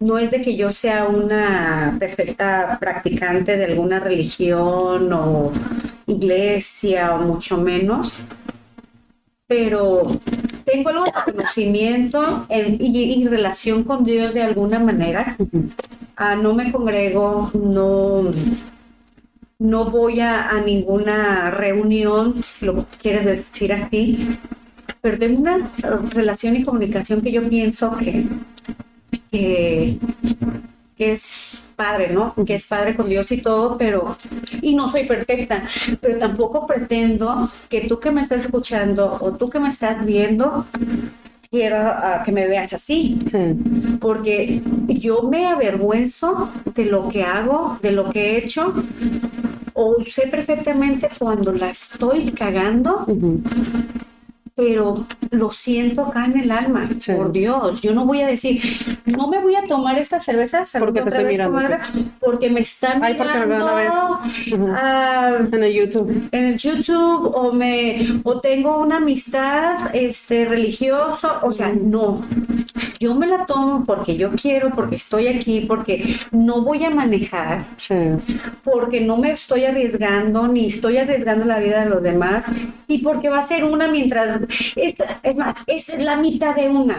No es de que yo sea una perfecta practicante de alguna religión o iglesia o mucho menos, pero tengo algo de conocimiento y, relación con Dios de alguna manera. Ah, no me congrego, no, no voy a, a, ninguna reunión, si lo quieres decir así, pero tengo una relación y comunicación que yo pienso que que, es padre, ¿no? Que es padre con Dios y todo, pero, y no soy perfecta, pero tampoco pretendo que tú que me estás escuchando o tú que me estás viendo, quiero ah, que me veas así, porque yo me avergüenzo de lo que hago, de lo que he hecho, o sé perfectamente cuando la estoy cagando pero lo siento acá en el alma, por Dios. Yo no voy a decir, no me voy a tomar esta cerveza porque te estoy mirando, porque me están Ay, porque me van a ver. Ah, en el YouTube. En el YouTube o me o tengo una amistad este religiosa, o sea, no. Yo me la tomo porque yo quiero, porque estoy aquí, porque no voy a manejar, porque no me estoy arriesgando ni estoy arriesgando la vida de los demás y porque va a ser una mientras es, más, es la mitad de una.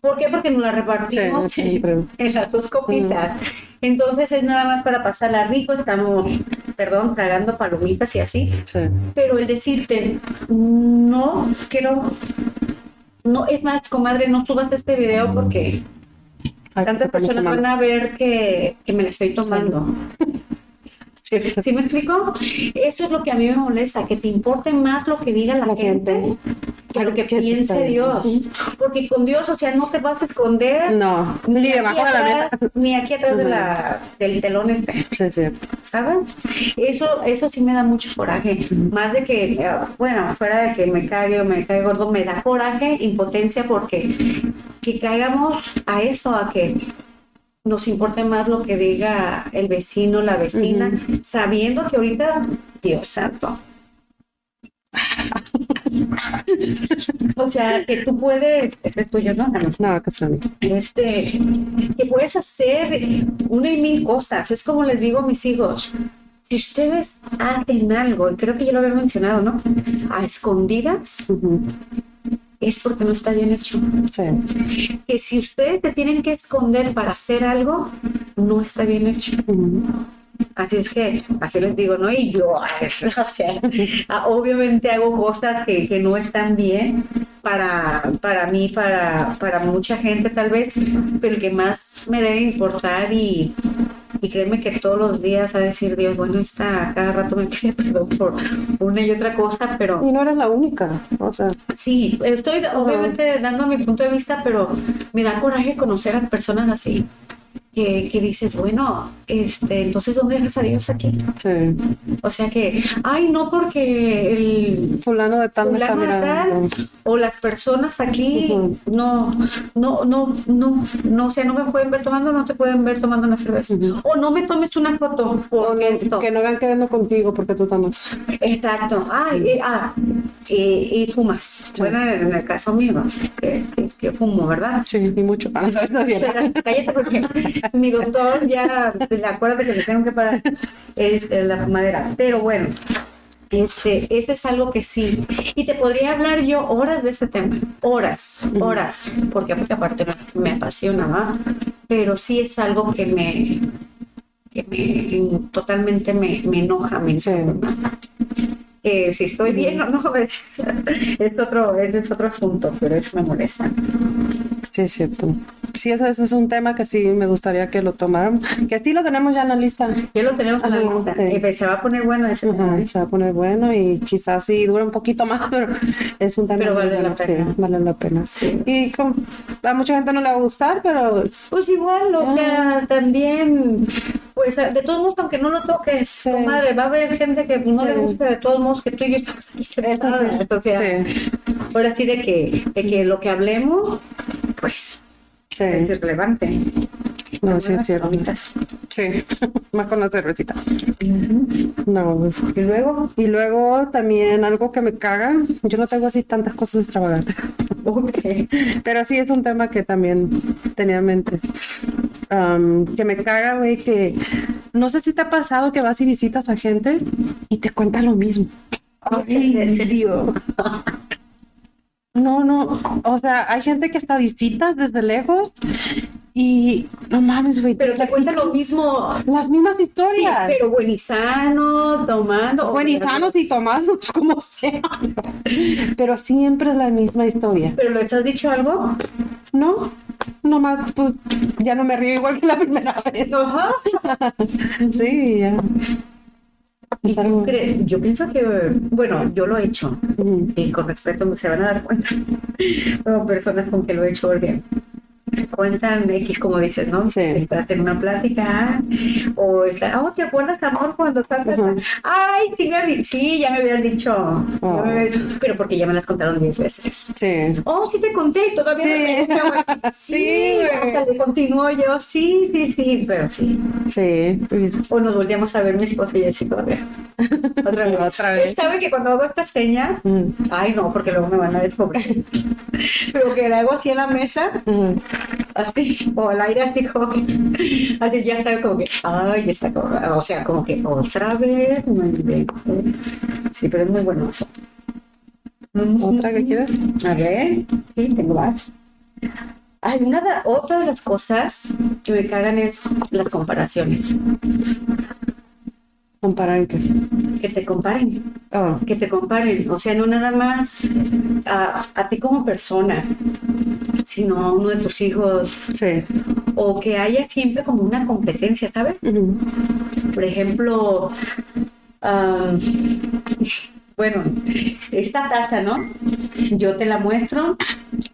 ¿Por qué? Porque nos la repartimos en las dos copitas. Entonces es nada más para pasarla rico, estamos, perdón, tragando palomitas y así. Pero el decirte, no quiero, no, es más, comadre, no subas este video porque tantas personas van a ver que, que me la estoy tomando. ¿Sí me explico? Eso es lo que a mí me molesta, que te importe más lo que diga la, gente, que lo que piense Dios. Porque con Dios, o sea, no te vas a esconder. No, ni, debajo de la mesa. Ni aquí atrás de la, del telón este. Sí, sí. ¿Sabes? Eso, eso sí me da mucho coraje. Más de que, eh, bueno, fuera de que me caiga o me caiga gordo, me da coraje, impotencia, porque que caigamos a eso, a que nos importa más lo que diga el vecino, la vecina, sabiendo que ahorita, Dios santo. o sea, que tú puedes, este es tuyo, ¿no? No, que Este, que puedes hacer una y mil cosas. Es como les digo a mis hijos, si ustedes hacen algo, y creo que yo lo había mencionado, ¿no? A escondidas, es porque no está bien hecho. Que si ustedes te tienen que esconder para hacer algo, no está bien hecho. Así es que, así les digo, ¿no? Y yo, o sea, obviamente hago cosas que, que, no están bien para, para mí, para, para mucha gente tal vez, pero que más me debe importar y, Y créeme que todos los días a decir Dios, bueno, está cada rato me pide perdón por una y otra cosa, pero... Y no eres la única, o sea... Sí, estoy obviamente dando mi punto de vista, pero me da coraje conocer a personas así que, dices, bueno, este, entonces ¿dónde dejas a Dios aquí? Sí. O sea que, ay, no porque el fulano de tal, fulano de tal o las personas aquí no, no, no, no, no, o sea, no me pueden ver tomando, no te pueden ver tomando una cerveza. O no me tomes una foto porque o que no quedando contigo porque tú tomas. Exacto. Ay, eh, ah, y, y fumas. Bueno, en el caso mío, que, que, fumo, ¿verdad? Sí, y mucho. Ah, no, cállate porque mi doctor ya, le acuerda que le tengo que parar, es la fumadera. Pero bueno, este, ese es algo que sí. Y te podría hablar yo horas de ese tema, horas, horas, porque, aparte me, apasiona, Pero sí es algo que me, que me totalmente me, enoja, me enoja. Eh, si estoy bien o no, es, es, otro, es otro asunto, pero eso me molesta. Sí, es cierto. Sí, ese, es un tema que sí me gustaría que lo tomaran. Que sí lo tenemos ya en la lista. Ya lo tenemos en la lista. Pues, se va a poner bueno ese tema. Se va a poner bueno y quizás sí dura un poquito más, pero es un tema pero vale la pena. Sí, vale la pena. Sí. Y a mucha gente no le va a gustar, pero... Pues igual, o sea, también pues de todos modos, aunque no lo toques, madre, va a haber gente que no le guste de todos modos que tú y yo estamos aquí sentadas. O sea, ahora sí de que, de que lo que hablemos, pues es irrelevante. No, sí, es cierto. Sí, más con la cervecita. No, pues. ¿Y luego? Y luego también algo que me caga, yo no tengo así tantas cosas extravagantes. Pero sí es un tema que también tenía en mente. que me caga, güey, que no sé si te ha pasado que vas y visitas a gente y te cuenta lo mismo. Ay, Dios. No, no, o sea, hay gente que está visitas desde lejos y no mames, güey. Pero te cuenta lo mismo. Las mismas historias. Sí, pero buenizano, tomando. Buenizanos y tomando, como sea. Pero siempre es la misma historia. ¿Pero les has dicho algo? No, nomás, pues ya no me río igual que la primera vez. Ajá. sí, ya. Yo pienso que, bueno, yo lo he hecho y con respeto se van a dar cuenta. Como personas con que lo he hecho porque cuentan X, como dices, ¿no? Sí. Estás en una plática o está, oh, ¿te acuerdas, amor, cuando estás? Ay, sí, me, sí, ya me habías dicho, oh. pero porque ya me las contaron diez veces. Sí. Oh, sí te conté, todavía sí. no me Sí, sí hasta le continúo yo, sí, sí, sí, pero sí. Sí. O nos volvíamos a ver mi esposo y así todavía. Otra vez. Otra vez. ¿Sabe que cuando hago esta seña, mm. ay, no, porque luego me van a descubrir, pero que la hago así en la mesa, mm así, o al aire así como que, así ya sabe como que, ay, está como, o sea, como que otra vez, sí, pero es muy bueno eso. ¿Otra que quieras? A ver, sí, tengo más. Hay una otra de las cosas que me cagan es las comparaciones. ¿Comparar qué? Que te comparen. Oh. Que te comparen. O sea, no nada más a, a ti como persona, sino a uno de tus hijos. Sí. O que haya siempre como una competencia, ¿sabes? Por ejemplo, bueno, esta taza, ¿no? Yo te la muestro.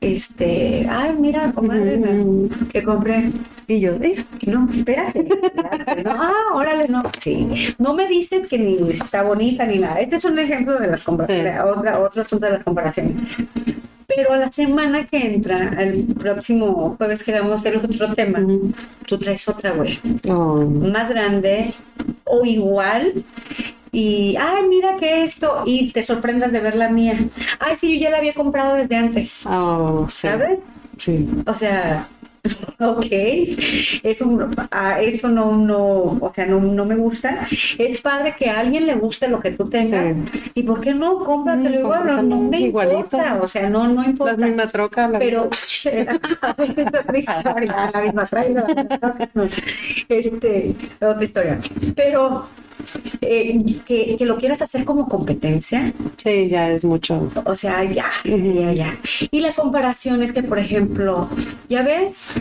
Este, ay, mira, comadre, que compré. Y yo, eh, no, espérate. no, ah, órale, no. Sí. No me dices que ni está bonita ni nada. Este es un ejemplo de las comparaciones, otra, otro asunto de las comparaciones. Pero la semana que entra, el próximo jueves que vamos a hacer otro tema, tú traes otra, güey. Oh. Más grande o igual. Y, ay, mira que esto, y te sorprendas de ver la mía. Ay, sí, yo ya la había comprado desde antes. Oh, ¿Sabes? Sí. O sea, ok, eso, a eso no, no, o sea, no, no, me gusta. Es padre que a alguien le guste lo que tú tengas. ¿Y por qué no? Cómpratelo mm, igual, no, no me igualito. importa, o sea, no, no importa. La misma troca. La pero, la misma trailer, este, otra historia. Pero eh, que, lo quieras hacer como competencia. Sí, ya es mucho. O sea, ya, ya, ya. Y la comparación es que, por ejemplo, ya ves,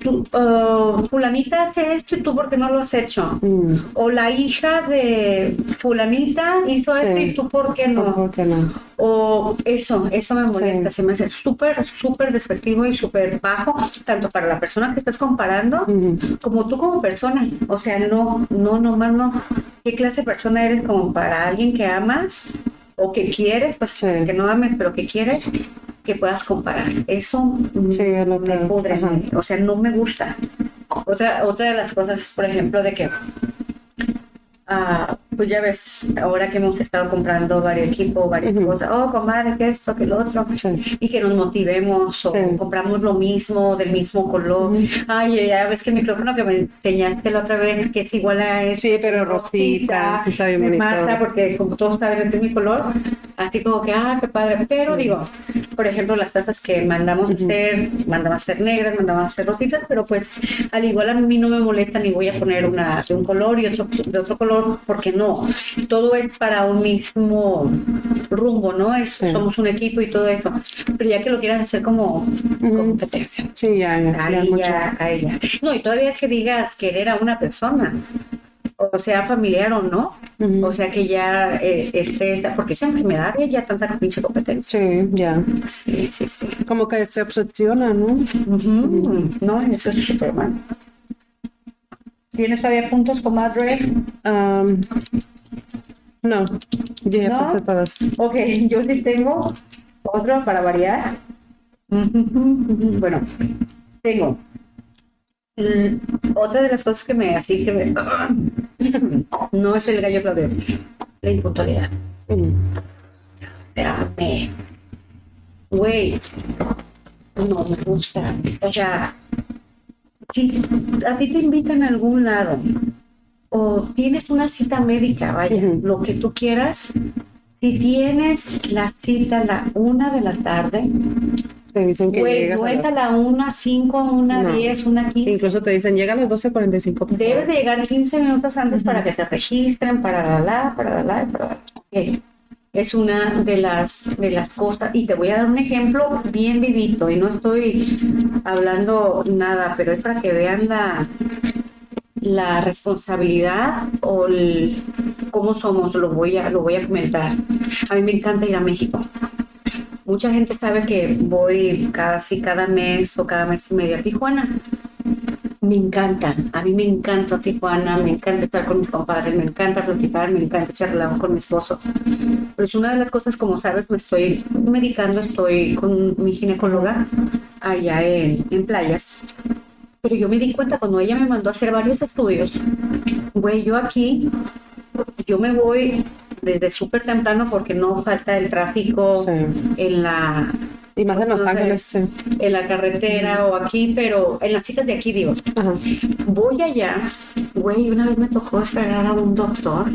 tú, uh, fulanita hace esto y tú por qué no lo has hecho. Mm. O la hija de fulanita hizo Sí. esto y tú por qué no. ¿Por qué no? O eso, eso me molesta, Sí. se me hace súper, súper despectivo y súper bajo, tanto para la persona que estás comparando como tú como persona. O sea, no, no, nomás no. ¿Qué clase de persona eres como para alguien que amas o que quieres? Pues Sí. que no ames, pero que quieres que puedas comparar. Eso Sí, es lo me pudre, o sea, no me gusta. Otra, otra de las cosas es, por ejemplo, de que Ah, pues ya ves, ahora que hemos estado comprando varios equipos, varias Ujú. cosas, oh, comadre, que esto, que lo otro, Sí. y que nos motivemos o Sí. compramos lo mismo, del mismo color. Ay, ya ves que el micrófono que me enseñaste la otra vez, que es igual a ese, Sí, pero rosita, sí está bien me bonito. mata porque como todos saben, este es mi color, así como que, ah, qué padre. Pero digo, por ejemplo, las tazas que mandamos a hacer, mandamos a hacer negras, mandamos a hacer rositas, pero pues al igual a mí no me molesta ni voy a poner una de un color y otro de otro color, porque no. Todo es para un mismo rumbo, ¿no? Es, Sí. Somos un equipo y todo esto. Pero ya que lo quieras hacer como competencia. Sí, ya, ya. ya Ahí mucho. ya, ahí ya. No, y todavía que digas querer a una persona, o sea, familiar o no, o sea, que ya eh, esté, porque esa enfermedad ya, ya tanta pinche competencia. Sí, ya. Sí, sí, sí. Como que se obsesiona, ¿no? Ujú. No, eso es súper mal. ¿Tienes todavía puntos, comadre? Am, no, yo ya ¿No? pasé todas. Ok, yo sí tengo otro para variar. Bueno, tengo. Mm, Otra de las cosas que me así que me no es el gallo Claudio, la impuntualidad. O sea, me güey, no me gusta. O sea, si a ti te invitan a algún lado o tienes una cita médica, vaya, lo que tú quieras, si tienes la cita a la una de la tarde, Te dicen que güey, llegas no a es a las... la una, cinco, una, No. diez, una, quince. Incluso te dicen, llega a las 12.45. por Debes favor". de llegar 15 minutos antes para que te registren, para la la, para la la, para la. Ok. Es una de las, de las cosas, y te voy a dar un ejemplo bien vivito, y no estoy hablando nada, pero es para que vean la, la responsabilidad o el- cómo somos, lo voy, a, lo voy a comentar. A mí me encanta ir a México. Mucha gente sabe que voy casi cada mes o cada mes y medio a Tijuana. Me encanta, a mí me encanta Tijuana, me encanta estar con mis compadres, me encanta platicar, me encanta echar relajo con mi esposo. Pero es una de las cosas, como sabes, me estoy medicando, estoy con mi ginecóloga allá en, en playas. Pero yo me di cuenta cuando ella me mandó a hacer varios estudios, güey, yo aquí, yo me voy desde súper temprano porque no falta el tráfico Sí. en la Y más en Los. Ángeles, sí. en la carretera o aquí, pero en las citas de aquí digo, Ajá. voy allá, güey, una vez me tocó esperar a un doctor,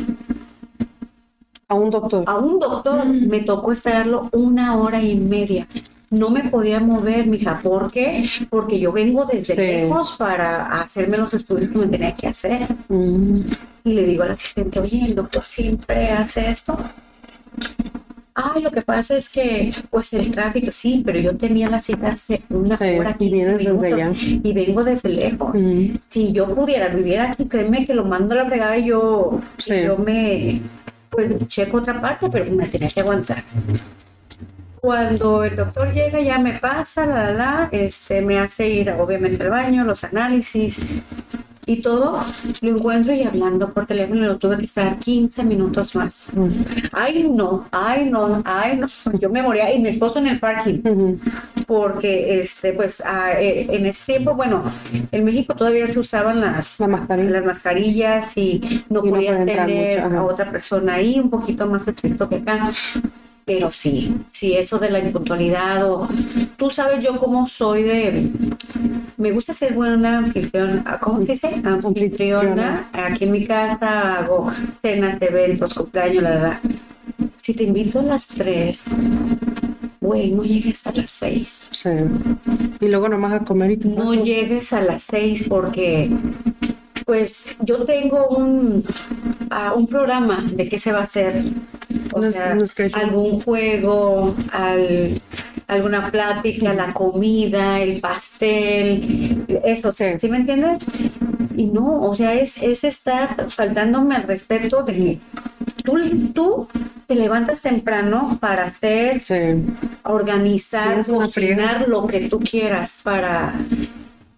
A un doctor. a un doctor me tocó esperarlo una hora y media. No me podía mover, mija, ¿por qué? Porque yo vengo desde Sí. lejos para hacerme los estudios que me tenía que hacer. Mm. Y le digo al asistente, oye, el doctor siempre hace esto. Ay, lo que pasa es que, pues el tráfico, sí, pero yo tenía la cita hace una Sí, hora, y 15 vienes desde minutos, allá. y vengo desde lejos. Mm. Si yo pudiera vivir aquí, créeme que lo mando a la fregada y yo, y Sí. yo me, pues checo otra parte, pero me tenía que aguantar. Cuando el doctor llega, ya me pasa, la, la, la, este, me hace ir obviamente al baño, los análisis y todo, lo encuentro y hablando por teléfono lo tuve que esperar 15 minutos más. Ay, no, ay, no, ay, no, yo me moría y mi esposo en el parking porque este pues ah, eh, en ese tiempo bueno en México todavía se usaban las La mascarilla. las mascarillas y no Y podías tener mucho, a otra persona ahí un poquito más estricto que acá pero sí sí eso de la impuntualidad o tú sabes yo cómo soy de me gusta ser buena anfitriona, ¿cómo se dice? Anfitriona. Aquí en mi casa hago cenas, eventos, cumpleaños, la verdad. Si te invito a las 3, güey, no llegues a las 6. Sí. Y luego nomás a comer y te No paso. llegues a las 6 porque, pues, yo tengo un, ah, un programa de qué se va a hacer. O sea, algún juego, al, alguna plática, la comida, el pastel, eso, Sí. ¿sí me entiendes? Y no, o sea, es, es estar faltándome al respeto de que tú, tú te levantas temprano para hacer, Sí. organizar, Sí, cocinar lo que tú quieras para...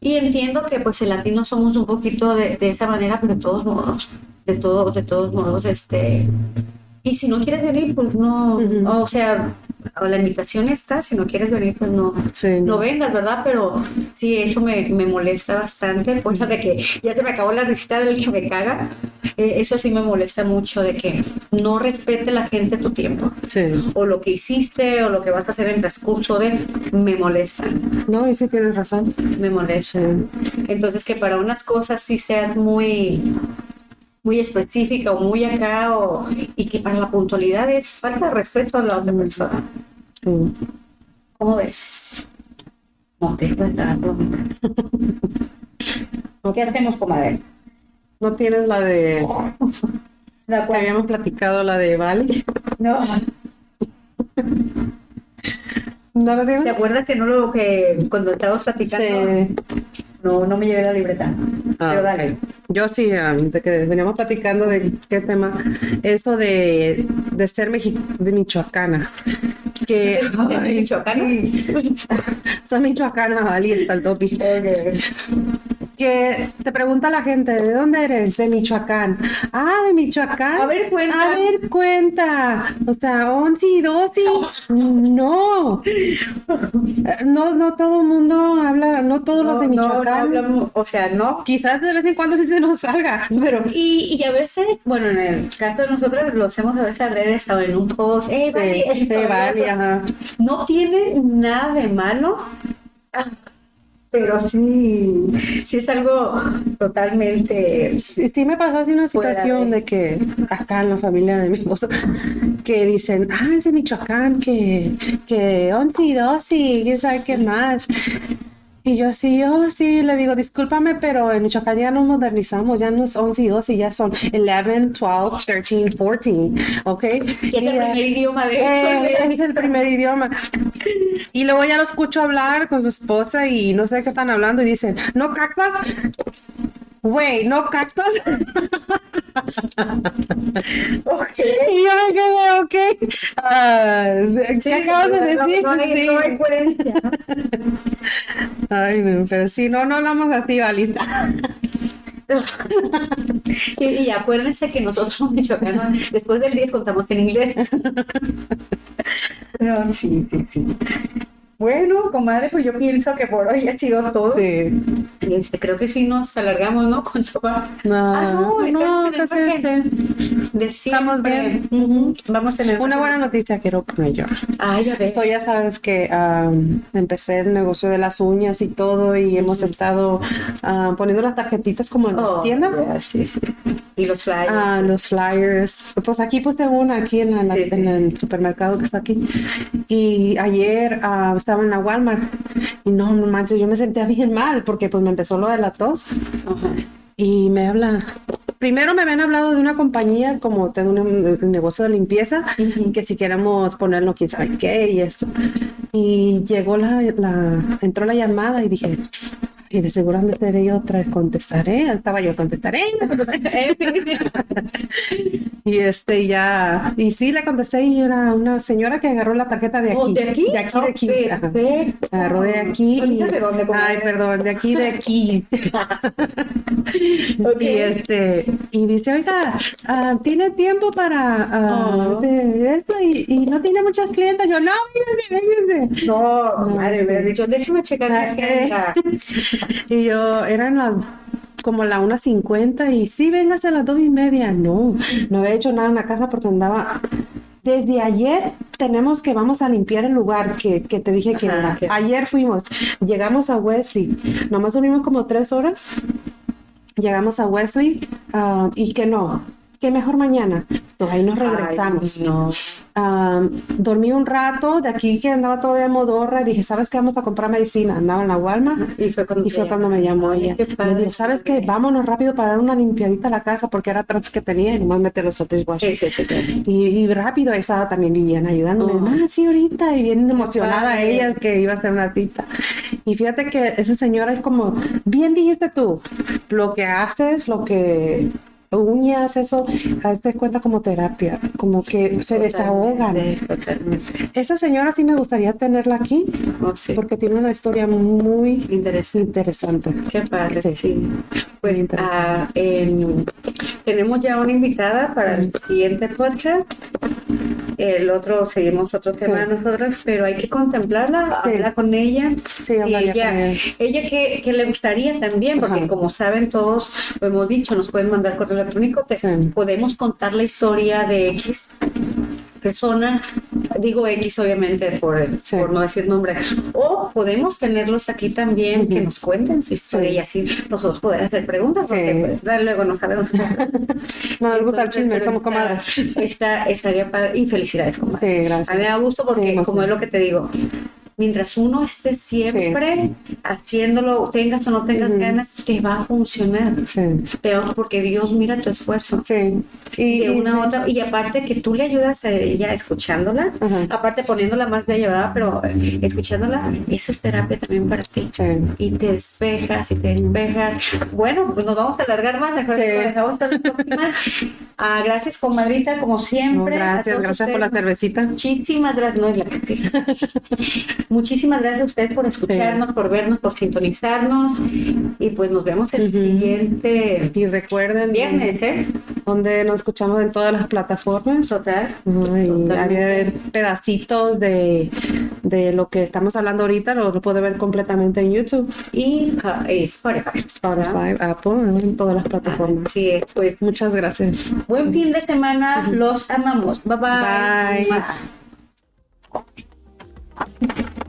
Y entiendo que pues el latino somos un poquito de, de esta manera, pero de todos modos, de, todo, de todos modos, este... Y si no quieres venir, pues no, Ujú. o sea, la invitación está, si no quieres venir, pues no, Sí. no vengas, ¿verdad? Pero sí, eso me, me molesta bastante, fuera de que ya se me acabó la risita del que me caga, eh, eso sí me molesta mucho, de que no respete la gente tu tiempo, Sí. o lo que hiciste, o lo que vas a hacer en transcurso de, me molestan, No, y sí tienes razón. me molestan. Entonces que para unas cosas sí seas muy muy específica o muy acá o, y que para la puntualidad es falta de respeto a la otra persona. Sí. ¿Cómo ves? No te cuenta, ¿Qué hacemos, comadre? ¿No tienes la de... La cual- habíamos platicado, la de Bali? No, ¿No la ¿te tienes? acuerdas que no lo que cuando estábamos platicando Sí. No, no me llevé la libreta? Ah, Pero dale. Yo sí, ah, de que veníamos platicando de qué tema, eso de, de ser mexi- de michoacana. Que, ay, Michoacana. sí. Soy michoacana, el topi. Que te pregunta la gente, ¿de dónde eres? De Michoacán. Ah, de Michoacán. A ver, cuenta. A ver, cuenta. O sea, once y doce. No. No, no todo el mundo habla, no todos los de No, no, no Michoacán. hablamos, o sea, no. Quizás de vez en cuando sí se nos salga, pero Y, y a veces, bueno, en el caso de nosotros lo hacemos a veces a redes o en un post, hey, vale, sí, esto, sí, lo vale, otro". ajá. no tiene nada de malo, pero sí, sí es algo totalmente Sí, sí me pasó así una situación de- de que acá en la familia de mi esposo, que dicen, ah, es de Michoacán, que, que once y doce, y quién sabe qué más. Y yo así, oh, sí, le digo, discúlpame, pero en Michoacán ya nos modernizamos, ya no es 11 y 12, ya son 11, 12, 13, 14, ¿ok? que es el Y, eh, primer idioma de eh, es el primer idioma. Y luego ya lo escucho hablar con su esposa y no sé qué están hablando y dicen, ¿no cactas? Güey, ¿no cactas? Ok. Y yo me quedé, ok. ¿Qué Sí, acabas de no- decir? No, hay, Sí. no hay coherencia. Ay, no, pero sí, no, no hablamos así, balista. Sí, y acuérdense que nosotros michoacanos, después del 10 contamos en inglés. No, sí, sí, sí. Bueno, comadre, pues yo pienso que por hoy ha sido todo. Sí. Este, creo que sí nos alargamos, ¿no? Con sopa. No, Ah, no, no, casi este. De Estamos bien. Ujú. Vamos en el Una buena noticia quiero poner yo. Ay, ya ves. Esto ya sabes que am, empecé el negocio de las uñas y todo y hemos estado ah, poniendo las tarjetitas como en la Oh, tienda. ya, sí, sí. Y los flyers. Ah, los flyers. Pues aquí puse una aquí en, la- la- Sí, sí. en el supermercado que está aquí. Y ayer ah, estaba en la Walmart y no, no manches, yo me sentía bien mal porque pues me empezó lo de la tos Ajá. y me habla. Primero me habían hablado de una compañía como tengo un, negocio de limpieza Ujú. que si queremos ponerlo quién sabe qué y esto. Y llegó la, la entró la llamada y dije, y de seguro de ser yo otra, contestaré, estaba yo, contestaré. Y este ya, y sí le contesté y era una señora que agarró la tarjeta de aquí. Oh, ¿De aquí? De aquí, de aquí. Oh, ajá. perfecto. Agarró de aquí. y- de dónde? Ay, perdón, de aquí, de aquí. Y este, y dice, oiga, ah, ¿tiene tiempo para Oh. de esto? Y, y no tiene muchas clientes. Yo, no, vénganse, vénganse. No, comadre, hubiera dicho, déjame checar la agenda. Y yo, eran las como la 1.50 y sí, véngase a las dos y media. No, no había hecho nada en la casa porque andaba. Desde ayer tenemos que vamos a limpiar el lugar que, que te dije que Ajá, era. Ayer fuimos, llegamos a Wesley, nomás dormimos como tres horas. Llegamos a Wesley ah, y que no. Qué mejor mañana. So, ahí nos regresamos. Ay, no. Ah, dormí un rato, de aquí que andaba todo de modorra, dije, ¿sabes qué? Vamos a comprar medicina. Andaba en la Walmart. Y fue cuando, Y fue cuando me llamó Ay, ella. Me dijo, ¿sabes qué? Vámonos rápido para dar una limpiadita a la casa porque era atrás que tenía y nomás meter los otros Sí, sí, sí. y, y rápido ahí estaba también Viviana ayudándome. Oh. Ah, sí, ahorita. Y bien emocionada padre. ella que iba a hacer una cita. Y fíjate que esa señora es como, bien dijiste tú, lo que haces, lo que uñas, eso, hazte cuenta como terapia, como que se desahogan. Totalmente. Esa señora sí me gustaría tenerla aquí Oh, sí. porque tiene una historia muy Interesante. interesante. Qué padre, Sí. sí. Pues ah, em, tenemos ya una invitada para el siguiente podcast. El otro, seguimos otro tema Sí. nosotros, pero hay que contemplarla, Sí. hablar con ella. Sí, hablaría ella, con ella. ella que, que le gustaría también, porque Ajá. como saben todos, lo hemos dicho, nos pueden mandar correo electrónico, te- podemos contar la historia de X persona, digo X obviamente por, Sí. por no decir nombre, o podemos tenerlos aquí también que nos cuenten su historia Sí. y así nosotros poder hacer preguntas, porque Sí. pues, luego no sabemos. No nos gusta el chisme, está- comadres. Sí, Está, estaría padre y felicidades, comadre. gracias. A mí me da gusto porque, como es lo que te digo, mientras uno esté siempre haciéndolo, tengas o no tengas ganas, te va a funcionar. Sí, Te va- porque Dios mira tu esfuerzo. sí. Y, de una y- a otra, y aparte que tú le ayudas a ella escuchándola, aparte poniéndola más de llevada, pero eh, escuchándola, eso es terapia también para ti. Sí. Y te despejas y te despejas. Bueno, pues nos vamos a alargar más, mejor que lo dejamos para la próxima. Ah, gracias, comadrita, como siempre. gracias, gracias por la cervecita. Muchísimas gracias. No, la. Muchísimas gracias a ustedes por escucharnos, por vernos, por sintonizarnos. Y pues nos vemos el Ujú. siguiente Y recuerden viernes, ¿eh? donde nos escuchamos en todas las plataformas. Total. Y ver pedacitos de, de lo que estamos hablando ahorita, lo, lo puede ver completamente en YouTube, Y eh, Spotify. Spotify, Apple, en todas las plataformas. Es, pues Muchas gracias. buen fin de semana, los amamos. Bye bye. Bye. Bye. Thank you.